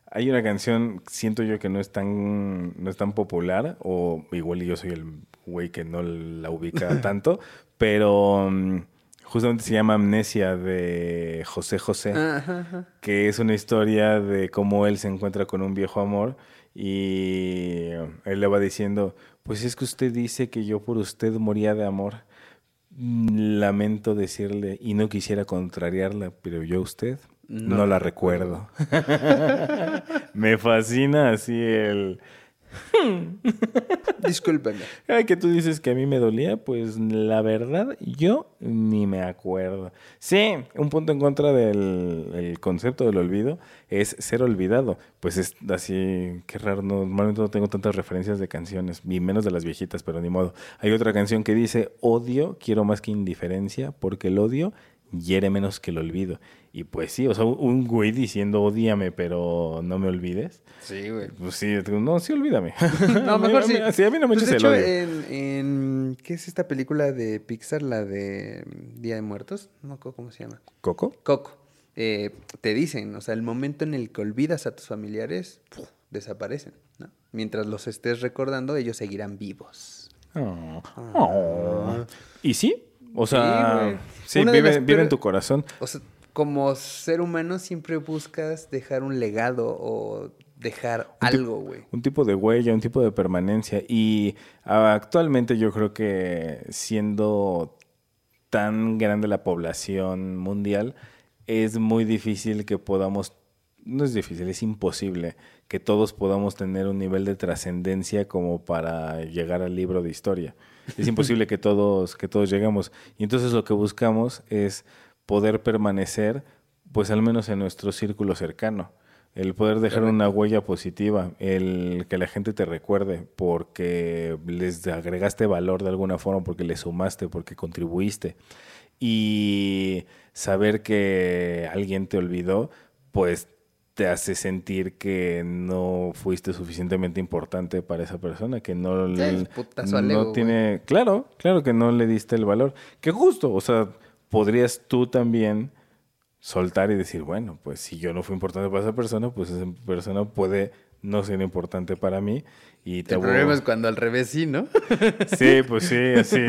hay una canción, siento yo que no es tan, no es tan popular, o igual yo soy el güey que no la ubica tanto, pero mm, justamente se llama Amnesia de José José, que es una historia de cómo él se encuentra con un viejo amor y él le va diciendo, pues es que usted dice que yo por usted moría de amor. Lamento decirle, y no quisiera contrariarla, pero yo a usted no, la recuerdo. Me fascina así el... Discúlpeme. Ay, que tú dices que a mí me dolía, pues la verdad yo ni me acuerdo. Sí, un punto en contra del concepto del olvido es ser olvidado. Pues es así, qué raro, normalmente no tengo tantas referencias de canciones, ni menos de las viejitas, pero ni modo. Hay otra canción que dice, odio, quiero más que indiferencia, porque el odio hiere menos que el olvido. Y pues sí, o sea, un güey diciendo odiame, pero no me olvides. Sí, güey. Pues sí, no, sí, olvídame. no, mejor sí. Sí, a mí no me pues de hecho, En, en, ¿qué es esta película de Pixar? La de Día de Muertos. No cómo se llama. ¿Coco? Coco. Eh, te dicen, o sea, el momento en el que olvidas a tus familiares, desaparecen, ¿no? Mientras los estés recordando, ellos seguirán vivos. Oh. Ah. ¿Y sí? O sea, sí, vive, vive en tu corazón. O sea, como ser humano siempre buscas dejar un legado o dejar algo, güey. Un tipo de huella, un tipo de permanencia. Y actualmente yo creo que siendo tan grande la población mundial, es muy difícil que podamos, no es difícil, es imposible que todos podamos tener un nivel de trascendencia como para llegar al libro de historia. Es imposible que todos, que todos lleguemos. Y entonces lo que buscamos es poder permanecer, pues al menos en nuestro círculo cercano. El poder dejar una huella positiva, el que la gente te recuerde porque les agregaste valor de alguna forma, porque le sumaste, porque contribuiste. Y saber que alguien te olvidó, pues te hace sentir que no fuiste suficientemente importante para esa persona, que no, Sí, le- no tiene, claro, claro que no le diste el valor. Que justo, o sea, podrías tú también soltar y decir, bueno, pues si yo no fui importante para esa persona, pues esa persona puede no ser importante para mí y te El voy- problema es cuando al revés sí, ¿no? Sí, pues sí, así.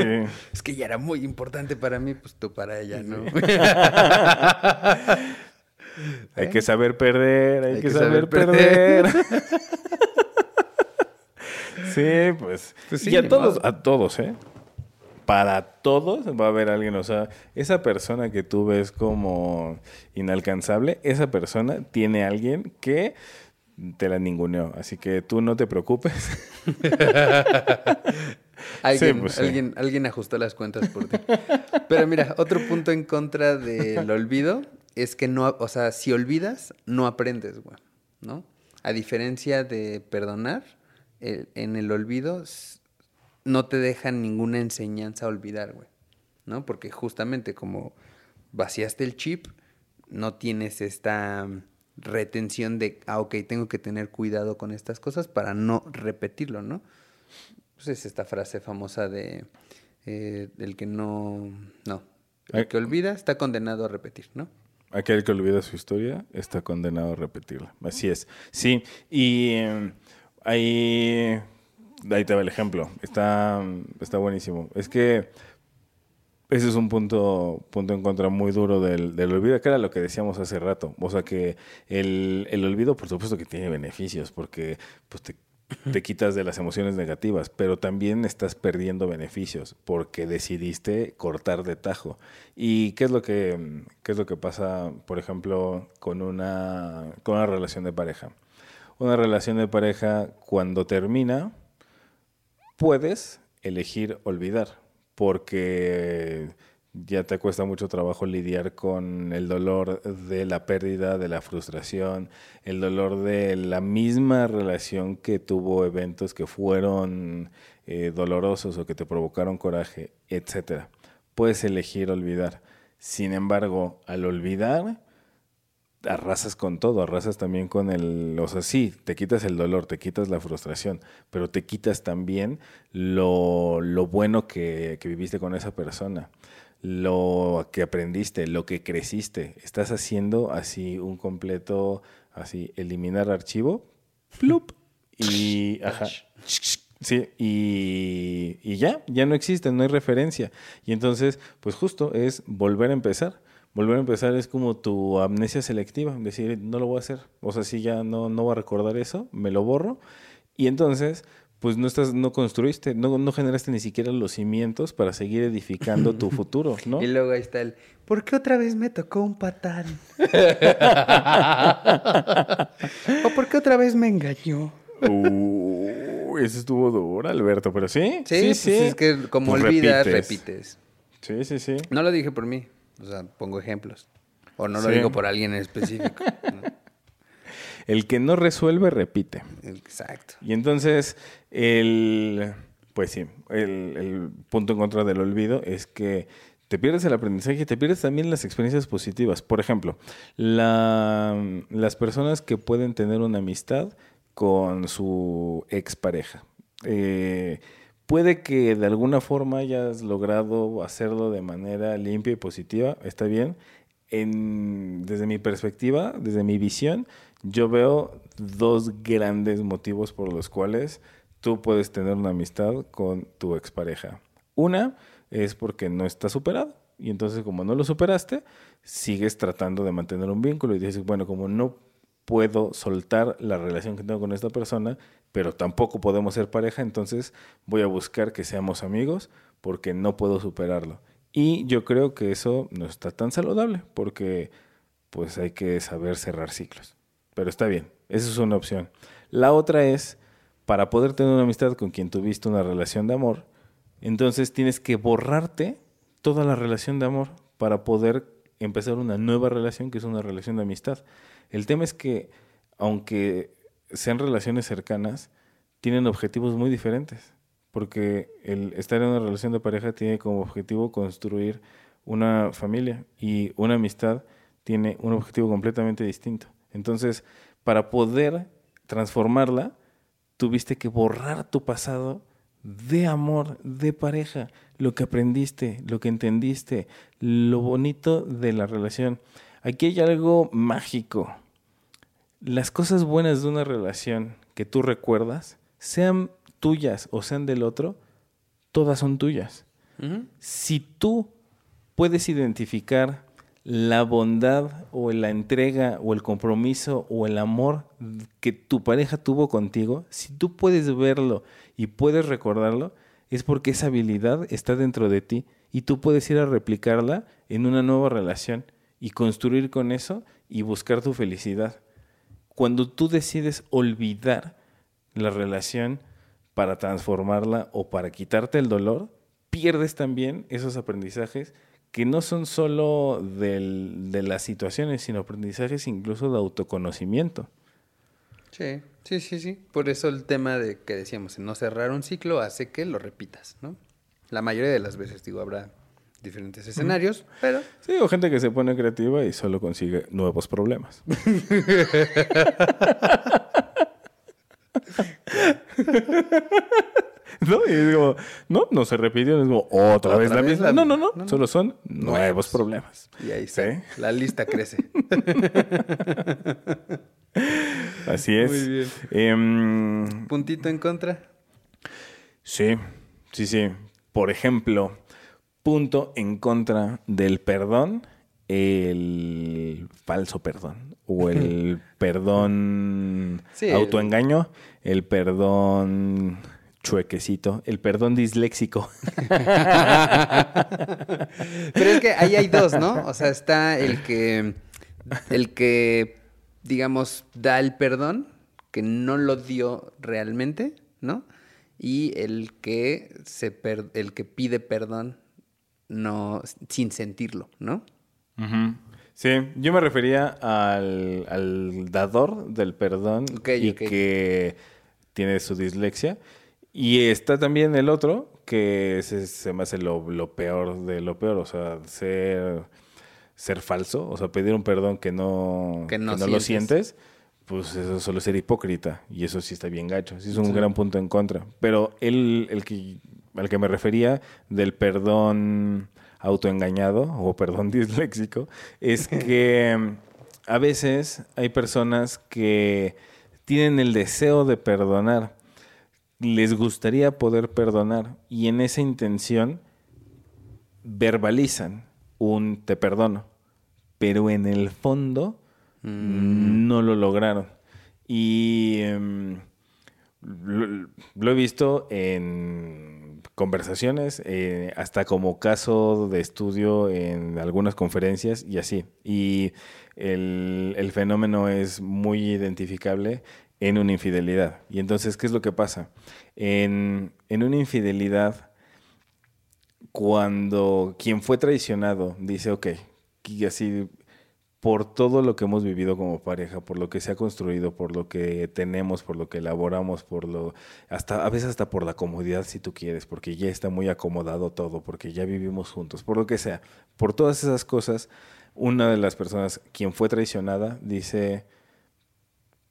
Es que ella era muy importante para mí, pues tú para ella, ¿no? Hay que saber perder, hay, Hay que, que saber, saber perder. perder. sí, pues. Pues sí, y a todos, modo. a todos, ¿eh? Para todos va a haber alguien, o sea, esa persona que tú ves como inalcanzable, esa persona tiene alguien que te la ninguneó. Así que tú no te preocupes. Alguien, Sí, pues sí. alguien ajustó las cuentas por ti. Pero mira, otro punto en contra del olvido es que no, o sea, si olvidas, no aprendes, güey, ¿no? A diferencia de perdonar, el- en el olvido no te dejan ninguna enseñanza a olvidar, güey, ¿no? Porque justamente como vaciaste el chip, no tienes esta retención de, ah, ok, tengo que tener cuidado con estas cosas para no repetirlo, ¿no? Pues es esta frase famosa de eh, el que no, no, el Ay. que olvida está condenado a repetir, ¿no? Aquel que olvida su historia está condenado a repetirla. Así es. Sí, y eh, ahí, ahí te va el ejemplo. Está, está buenísimo. Es que ese es un punto, punto en contra muy duro del, del olvido, que era lo que decíamos hace rato. O sea que el, el olvido, por supuesto que tiene beneficios, porque pues te, te quitas de las emociones negativas, pero también estás perdiendo beneficios porque decidiste cortar de tajo. ¿Y qué es lo que, qué es lo que pasa, por ejemplo, con una, con una relación de pareja? Una relación de pareja cuando termina, puedes elegir olvidar, porque ya te cuesta mucho trabajo lidiar con el dolor de la pérdida, de la frustración, el dolor de la misma relación que tuvo eventos que fueron eh, dolorosos o que te provocaron coraje, etcétera. Puedes elegir olvidar. Sin embargo, al olvidar, arrasas con todo, arrasas también con el, o sea, sí, te quitas el dolor, te quitas la frustración, pero te quitas también lo, lo bueno que, que viviste con esa persona, lo que aprendiste, lo que creciste. Estás haciendo así un completo, así, eliminar archivo, plup, y, ajá, Sí, y, y ya, ya no existe, no hay referencia. Y entonces, pues justo es volver a empezar. Volver a empezar es como tu amnesia selectiva, decir, no lo voy a hacer. O sea, si ya no, no voy a recordar eso, me lo borro. Y entonces, pues no estás, no construiste, no, no generaste ni siquiera los cimientos para seguir edificando tu futuro, ¿no? Y luego ahí está el, ¿por qué otra vez me tocó un patán? ¿O por qué otra vez me engañó? Uh, eso estuvo duro, Alberto, pero sí. Sí, pues es que como Pues olvidas, repites. repites. Sí, sí, sí. No lo dije por mí, o sea, pongo ejemplos. O no lo Sí. digo por alguien en específico. ¿no? El que no resuelve, repite. Exacto. Y entonces, el, pues sí, el, el punto en contra del olvido es que te pierdes el aprendizaje y te pierdes también las experiencias positivas. Por ejemplo, la- las personas que pueden tener una amistad con su expareja. Eh, puede que de alguna forma hayas logrado hacerlo de manera limpia y positiva, está bien. En- desde mi perspectiva, desde mi visión, yo veo dos grandes motivos por los cuales tú puedes tener una amistad con tu expareja. Una es porque no está superado. Y entonces, como no lo superaste, sigues tratando de mantener un vínculo y dices, bueno, como no puedo soltar la relación que tengo con esta persona, pero tampoco podemos ser pareja, entonces voy a buscar que seamos amigos porque no puedo superarlo. Y yo creo que eso no está tan saludable porque pues hay que saber cerrar ciclos. Pero está bien, esa es una opción. La otra es, para poder tener una amistad con quien tuviste una relación de amor, entonces tienes que borrarte toda la relación de amor para poder empezar una nueva relación que es una relación de amistad. El tema es que, aunque sean relaciones cercanas, tienen objetivos muy diferentes. Porque el estar en una relación de pareja tiene como objetivo construir una familia y una amistad tiene un objetivo completamente distinto. Entonces, para poder transformarla, tuviste que borrar tu pasado de amor, de pareja, lo que aprendiste, lo que entendiste, lo bonito de la relación. Aquí hay algo mágico. Las cosas buenas de una relación que tú recuerdas, sean tuyas o sean del otro, todas son tuyas. Si tú puedes identificar la bondad o la entrega o el compromiso o el amor que tu pareja tuvo contigo, si tú puedes verlo y puedes recordarlo, es porque esa habilidad está dentro de ti y tú puedes ir a replicarla en una nueva relación y construir con eso y buscar tu felicidad. Cuando tú decides olvidar la relación para transformarla o para quitarte el dolor, pierdes también esos aprendizajes que no son solo de las situaciones, sino aprendizajes incluso de autoconocimiento. Sí, sí, sí, sí. Por eso el tema de que decíamos, no cerrar un ciclo hace que lo repitas, ¿no? La mayoría de las veces, digo, habrá diferentes escenarios, pero... Sí, o gente que se pone creativa y solo consigue nuevos problemas. ¿no? Y digo, no, no se repitió, es como otra, vez la misma. no, no, no, solo son nuevos problemas. Y ahí está. La lista crece. Así es. Muy bien. Em, ¿Puntito en contra? Sí, sí, sí. Por ejemplo, punto en contra del perdón, el falso perdón o el perdón autoengaño, el perdón chuequecito, el perdón disléxico. Pero es que ahí hay dos, ¿no? O sea, está el que, el que, digamos, da el perdón, que no lo dio realmente, ¿no? Y el que, se el que pide perdón no, sin sentirlo, ¿no? Sí, yo me refería al, al dador del perdón y que tiene su dislexia. Y está también el otro, que se, me hace lo, peor de lo peor, o sea, ser, ser falso, o sea, pedir un perdón que no, que no, lo sientes, pues eso solo ser hipócrita, y eso sí está bien gacho, sí es un gran punto en contra. Pero él, el que, al que me refería del perdón autoengañado o perdón disléxico, es que a veces hay personas que tienen el deseo de perdonar, les gustaría poder perdonar y en esa intención verbalizan un te perdono, pero en el fondo mm. no lo lograron. Y em, lo, he visto en conversaciones, eh, hasta como caso de estudio en algunas conferencias y así. Y el, el fenómeno es muy identificable en una infidelidad. Y entonces, ¿qué es lo que pasa? En, una infidelidad, cuando quien fue traicionado dice, ok, así por todo lo que hemos vivido como pareja, por lo que se ha construido, por lo que tenemos, por lo que elaboramos, por lo hasta a veces hasta por la comodidad si tú quieres, porque ya está muy acomodado todo, porque ya vivimos juntos, por lo que sea. Por todas esas cosas, una de las personas quien fue traicionada dice,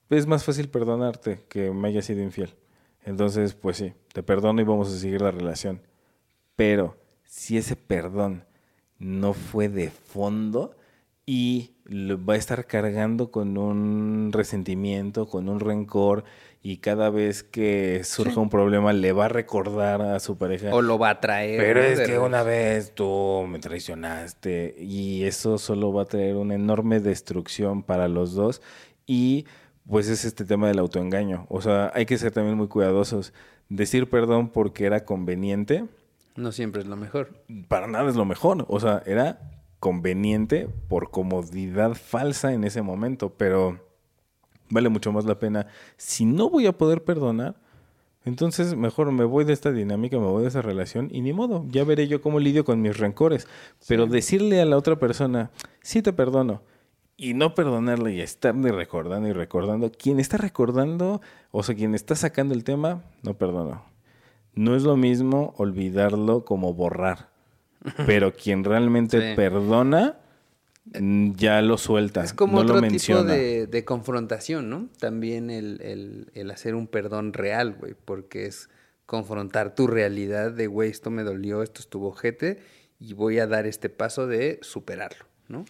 es más fácil perdonarte que me haya sido infiel. Entonces, pues sí, te perdono y vamos a seguir la relación. Pero si ese perdón no fue de fondo y lo va a estar cargando con un resentimiento, con un rencor y cada vez que surja un problema le va a recordar a su pareja. O lo va a traer. Pero es que una vez tú me traicionaste y eso solo va a traer una enorme destrucción para los dos y pues es este tema del autoengaño. O sea, hay que ser también muy cuidadosos. Decir perdón porque era conveniente. No siempre es lo mejor. Para nada es lo mejor. O sea, era conveniente por comodidad falsa en ese momento, pero vale mucho más la pena. Si no voy a poder perdonar, entonces mejor me voy de esta dinámica, me voy de esa relación y ni modo, ya veré yo cómo lidio con mis rencores. Pero decirle a la otra persona, sí te perdono, y no perdonarle y estarle recordando y recordando. Quien está recordando, o sea, quien está sacando el tema, no perdono. No es lo mismo olvidarlo como borrar. Pero quien realmente perdona, ya lo suelta. Es como no otro lo tipo menciona. de, de confrontación, ¿no? También el, el- el hacer un perdón real, güey, porque es confrontar tu realidad de, güey, esto me dolió, esto estuvo ojete, y voy a dar este paso de superarlo, ¿no?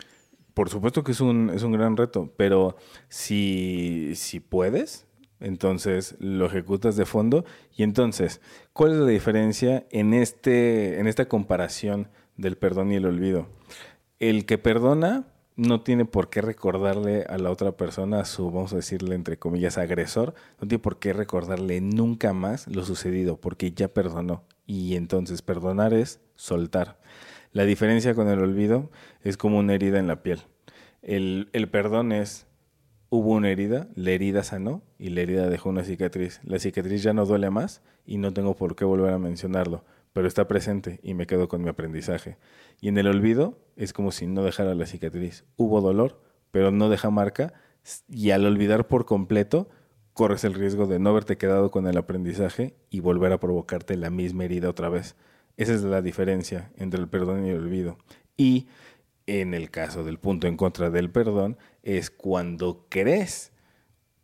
Por supuesto que es un, es un gran reto, pero si, si puedes, entonces lo ejecutas de fondo. Y entonces, ¿cuál es la diferencia en, este, en esta comparación del perdón y el olvido? El que perdona no tiene por qué recordarle a la otra persona, a su, vamos a decirle entre comillas, agresor, no tiene por qué recordarle nunca más lo sucedido, porque ya perdonó. Y entonces perdonar es soltar. La diferencia con el olvido es como una herida en la piel. El, el perdón es, hubo una herida, la herida sanó y la herida dejó una cicatriz. La cicatriz ya no duele más y no tengo por qué volver a mencionarlo, pero está presente y me quedo con mi aprendizaje. Y en el olvido es como si no dejara la cicatriz. Hubo dolor, pero no deja marca y al olvidar por completo, corres el riesgo de no haberte quedado con el aprendizaje y volver a provocarte la misma herida otra vez. Esa es la diferencia entre el perdón y el olvido. Y en el caso del punto en contra del perdón, es cuando crees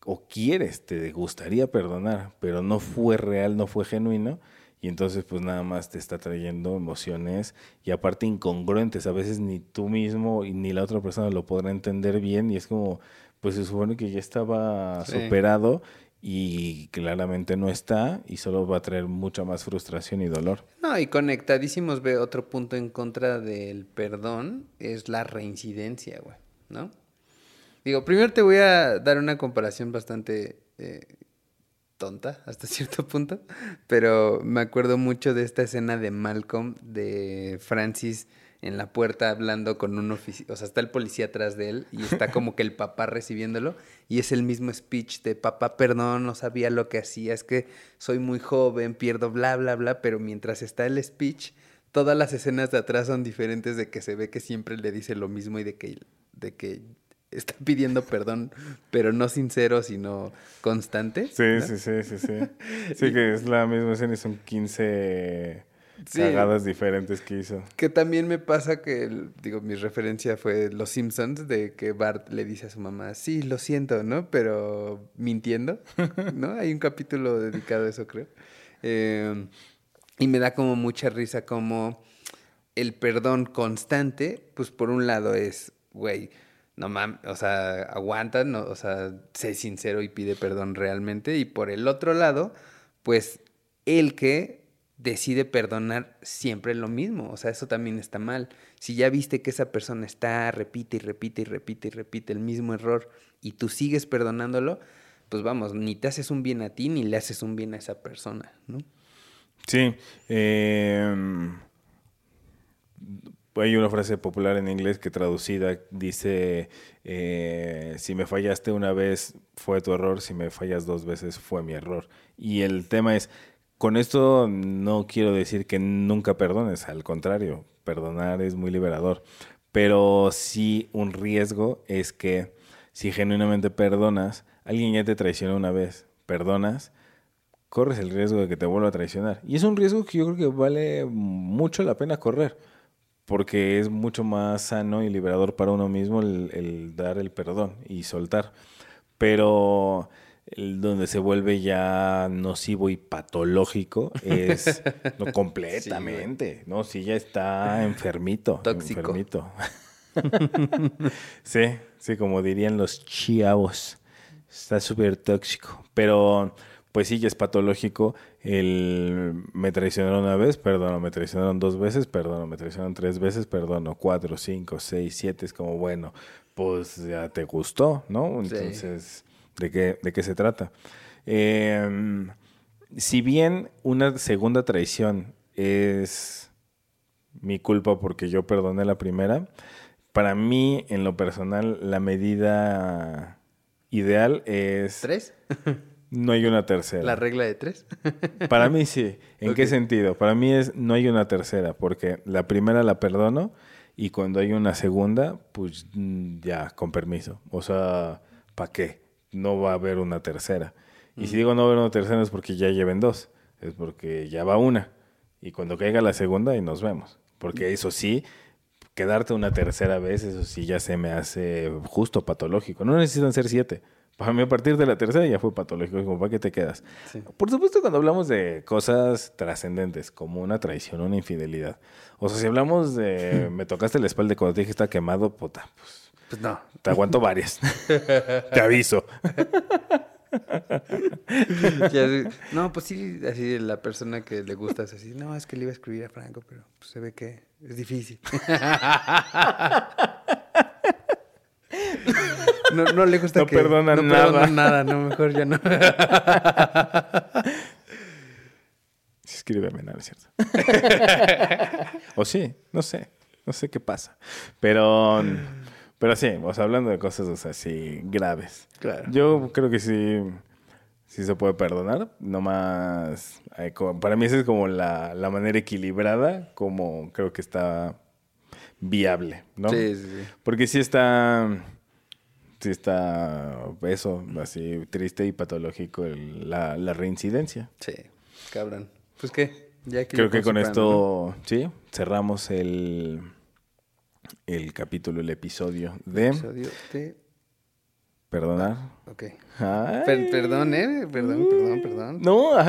o quieres, te gustaría perdonar, pero no fue real, no fue genuino, y entonces pues nada más te está trayendo emociones y aparte incongruentes, a veces ni tú mismo y ni la otra persona lo podrá entender bien y es como, pues se supone que ya estaba Sí. superado y claramente no está y solo va a traer mucha más frustración y dolor. No, y conectadísimos ve otro punto en contra del perdón, es la reincidencia, güey, ¿no? Digo, primero te voy a dar una comparación bastante eh, tonta hasta cierto punto, pero me acuerdo mucho de esta escena de Malcolm, de Francis en la puerta hablando con un oficial, o sea, está el policía atrás de él y está como que el papá recibiéndolo y es el mismo speech de papá, perdón, no sabía lo que hacía, es que soy muy joven, pierdo bla, bla, bla, pero mientras está el speech, todas las escenas de atrás son diferentes de que se ve que siempre le dice lo mismo y de que, de que está pidiendo perdón, pero no sincero, sino constante. Sí, ¿no? sí, sí, sí, sí. Sí que es la misma escena y son 15 Sí. cagadas diferentes que hizo. Que también me pasa que, digo, mi referencia fue Los Simpsons, de que Bart le dice a su mamá, sí, lo siento, ¿no? Pero mintiendo, ¿no? Hay un capítulo dedicado a eso, creo. Eh, y me da como mucha risa como el perdón constante, pues por un lado es, güey, no mames, o sea, aguanta, no, o sea, sé sincero y pide perdón realmente. Y por el otro lado, pues el que decide perdonar siempre lo mismo, o sea, eso también está mal. Si ya viste que esa persona está, repite y repite y repite y repite el mismo error y tú sigues perdonándolo, pues vamos, ni te haces un bien a ti ni le haces un bien a esa persona, ¿no? Sí. eh, hay una frase popular en inglés que traducida dice, eh, si me fallaste una vez fue tu error, si me fallas dos veces fue mi error. Y el tema es, con esto no quiero decir que nunca perdones, al contrario, perdonar es muy liberador. Pero sí un riesgo es que si genuinamente perdonas, alguien ya te traicionó una vez, perdonas, corres el riesgo de que te vuelva a traicionar. Y es un riesgo que yo creo que vale mucho la pena correr, porque es mucho más sano y liberador para uno mismo el, el dar el perdón y soltar. Pero el donde se vuelve ya nocivo y patológico es no, completamente, ¿no? Si ya está enfermito. Tóxico. Enfermito. sí, sí, como dirían los chavos. Está súper tóxico. Pero, pues sí, ya es patológico. El me traicionaron una vez, perdono. Me traicionaron dos veces, perdono. Me traicionaron tres veces, perdono. Cuatro, cinco, seis, siete. Es como, bueno, pues ya te gustó, ¿no? Sí. ¿De qué, de qué se trata? Eh, si bien una segunda traición es mi culpa porque yo perdoné la primera, para mí, en lo personal, la medida ideal es... ¿Tres? No hay una tercera. ¿La regla de tres? Para mí sí. ¿En qué sentido? Para mí es no hay una tercera, porque la primera la perdono y cuando hay una segunda, pues mm, ya, con permiso. O sea, ¿para qué? No va a haber una tercera. Y si digo no va a haber una tercera es porque ya lleven dos, es porque ya va una. Y cuando caiga la segunda y nos vemos. Porque eso sí, quedarte una tercera vez, eso sí ya se me hace justo patológico. No necesitan ser siete. Para mí, a partir de la tercera ya fue patológico. Como, ¿para qué te quedas? Sí. Por supuesto, cuando hablamos de cosas trascendentes, como una traición, una infidelidad. O sea, si hablamos de me tocaste la espalda cuando te dije está quemado, puta, pues Pues no. te aguanto varias. te aviso. No, pues sí, así la persona que le gusta es así. No, es que le iba a escribir a Franco, pero pues, se ve que es difícil. No, no le gusta No que... perdona no nada. perdona nada, no, mejor ya no. Escríbeme, no, no es cierto. o sí, no sé. No sé qué pasa. Pero, pero sí, o sea, hablando de cosas o sea, así graves. Claro. Yo creo que sí, sí se puede perdonar. Nomás, eh, para mí esa es como la, la manera equilibrada, como creo que está viable, ¿no? Sí, sí, sí. Porque sí está, sí está eso, así triste y patológico el- la, la reincidencia. Sí, cabrón. Pues qué, ya que Creo que con esto, sí, cerramos el, el capítulo, el episodio de ¿no? Episodio de... perdonar. Ok. Ay. Per- perdón, ¿eh? Perdón, perdón, perdón. No.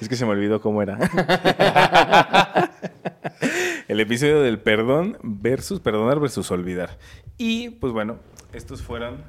es que se me olvidó cómo era. El episodio del perdón versus perdonar versus olvidar. Y pues bueno, estos fueron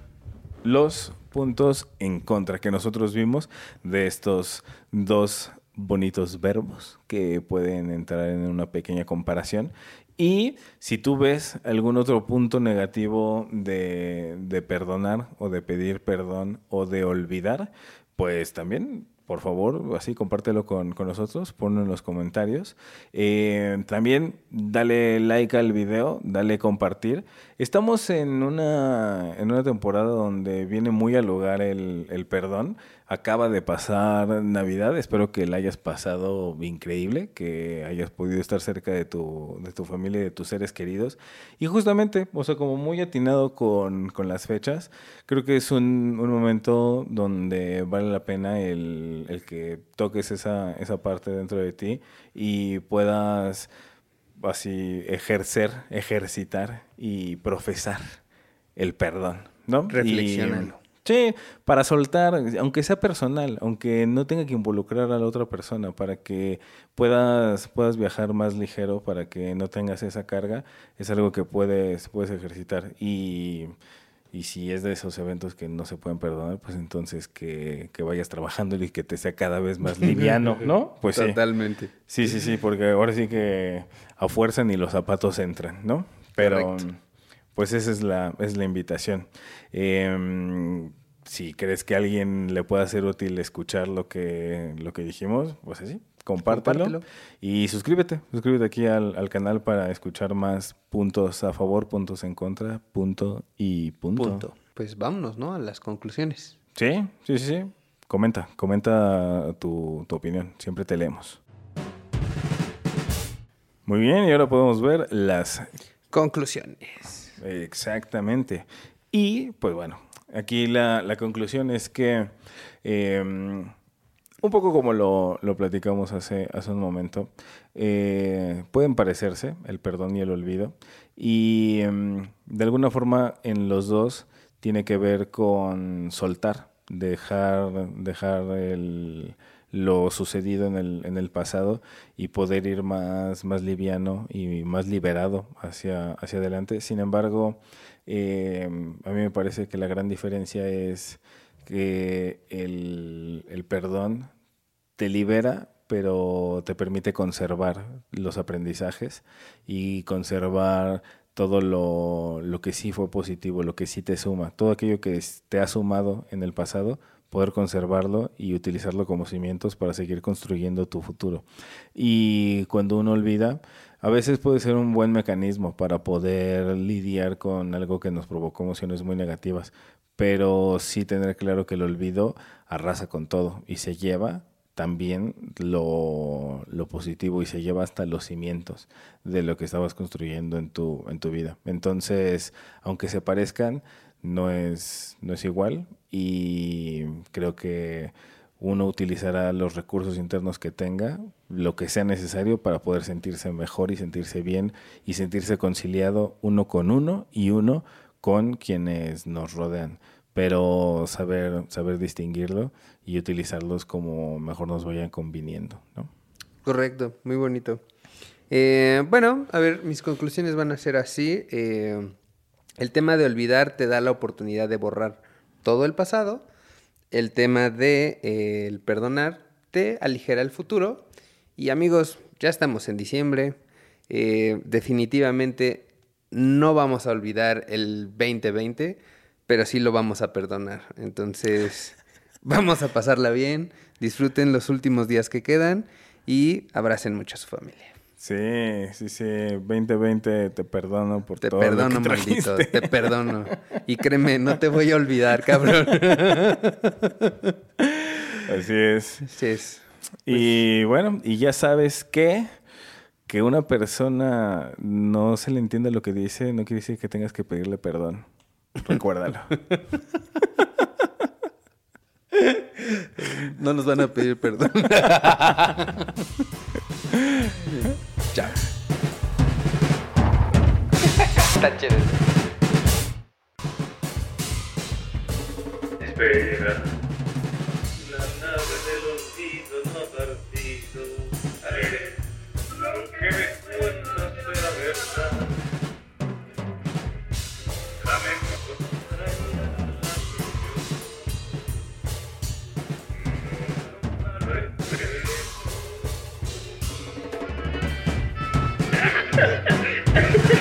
los puntos en contra que nosotros vimos de estos dos bonitos verbos que pueden entrar en una pequeña comparación. Y si tú ves algún otro punto negativo de, de perdonar o de pedir perdón o de olvidar, pues también, por favor, así compártelo con, con nosotros, ponlo en los comentarios. Eh, también dale like al video, dale compartir. Estamos en una, en una temporada donde viene muy al lugar el, el perdón. Acaba de pasar Navidad, espero que la hayas pasado increíble, que hayas podido estar cerca de tu, de tu familia y de tus seres queridos. Y justamente, o sea, como muy atinado con, con las fechas, creo que es un, un momento donde vale la pena el, el que toques esa, esa parte dentro de ti y puedas así ejercer, ejercitar y profesar el perdón, ¿no? Reflexiónalo. Sí, para soltar, aunque sea personal, aunque no tenga que involucrar a la otra persona, para que puedas, puedas viajar más ligero, para que no tengas esa carga, es algo que puedes, puedes ejercitar. Y, y si es de esos eventos que no se pueden perdonar, pues entonces que, que vayas trabajando y que te sea cada vez más liviano, ¿no? Pues sí. Totalmente. Sí, sí, sí, porque ahora sí que a fuerza ni los zapatos entran, ¿no? Pero Correcto. Pues esa es la, es la invitación. Em, si crees que a alguien le pueda ser útil escuchar lo que, lo que dijimos, pues así, compártelo. Compártelo. Y suscríbete, suscríbete aquí al, al canal para escuchar más puntos a favor, puntos en contra, punto y punto. Punto. Pues vámonos, ¿no? A las conclusiones. Sí, sí, sí, sí. Comenta, comenta tu, tu opinión. Siempre te leemos. Muy bien, y ahora podemos ver las Conclusiones. Exactamente. Y pues bueno, aquí la, la conclusión es que eh, un poco como lo, lo platicamos hace, hace un momento, eh, pueden parecerse el perdón y el olvido. Y em, de alguna forma en los dos tiene que ver con soltar, dejar, dejar el, lo sucedido en el, en el pasado y poder ir más, más liviano y más liberado hacia, hacia adelante. Sin embargo, eh, a mí me parece que la gran diferencia es que el, el perdón te libera, pero te permite conservar los aprendizajes y conservar todo lo, lo que sí fue positivo, lo que sí te suma, todo aquello que te ha sumado en el pasado, poder conservarlo y utilizarlo como cimientos para seguir construyendo tu futuro. Y cuando uno olvida, a veces puede ser un buen mecanismo para poder lidiar con algo que nos provocó emociones muy negativas, pero sí tener claro que el olvido arrasa con todo y se lleva también lo, lo positivo y se lleva hasta los cimientos de lo que estabas construyendo en tu, en tu vida. Entonces, aunque se parezcan, no es, no es igual y creo que uno utilizará los recursos internos que tenga, lo que sea necesario para poder sentirse mejor y sentirse bien y sentirse conciliado uno con uno y uno con quienes nos rodean. Pero saber, saber distinguirlo y utilizarlos como mejor nos vayan conviniendo, ¿no? Correcto, muy bonito. Eh, bueno, a ver, mis conclusiones van a ser así. Eh, el tema de olvidar te da la oportunidad de borrar todo el pasado. El tema de eh, el perdonar te aligera el futuro. Y amigos, ya estamos en diciembre. definitivamente no vamos a olvidar el 2020, pero sí lo vamos a perdonar. Entonces, vamos a pasarla bien. Disfruten los últimos días que quedan y abracen mucho a su familia. Sí, sí, sí. 2020 te perdono por te todo. Te perdono, lo que maldito. Te perdono. Y créeme, no te voy a olvidar, cabrón. Así es. Así es. Y bueno, y ya sabes que que una persona no se le entienda lo que dice, no quiere decir que tengas que pedirle perdón. Recuérdalo. No nos van a pedir perdón. Chao. Está chévere. Espera. La nave del olvido no ha partido. Haré lo que me cuentas sea verdad. Yeah.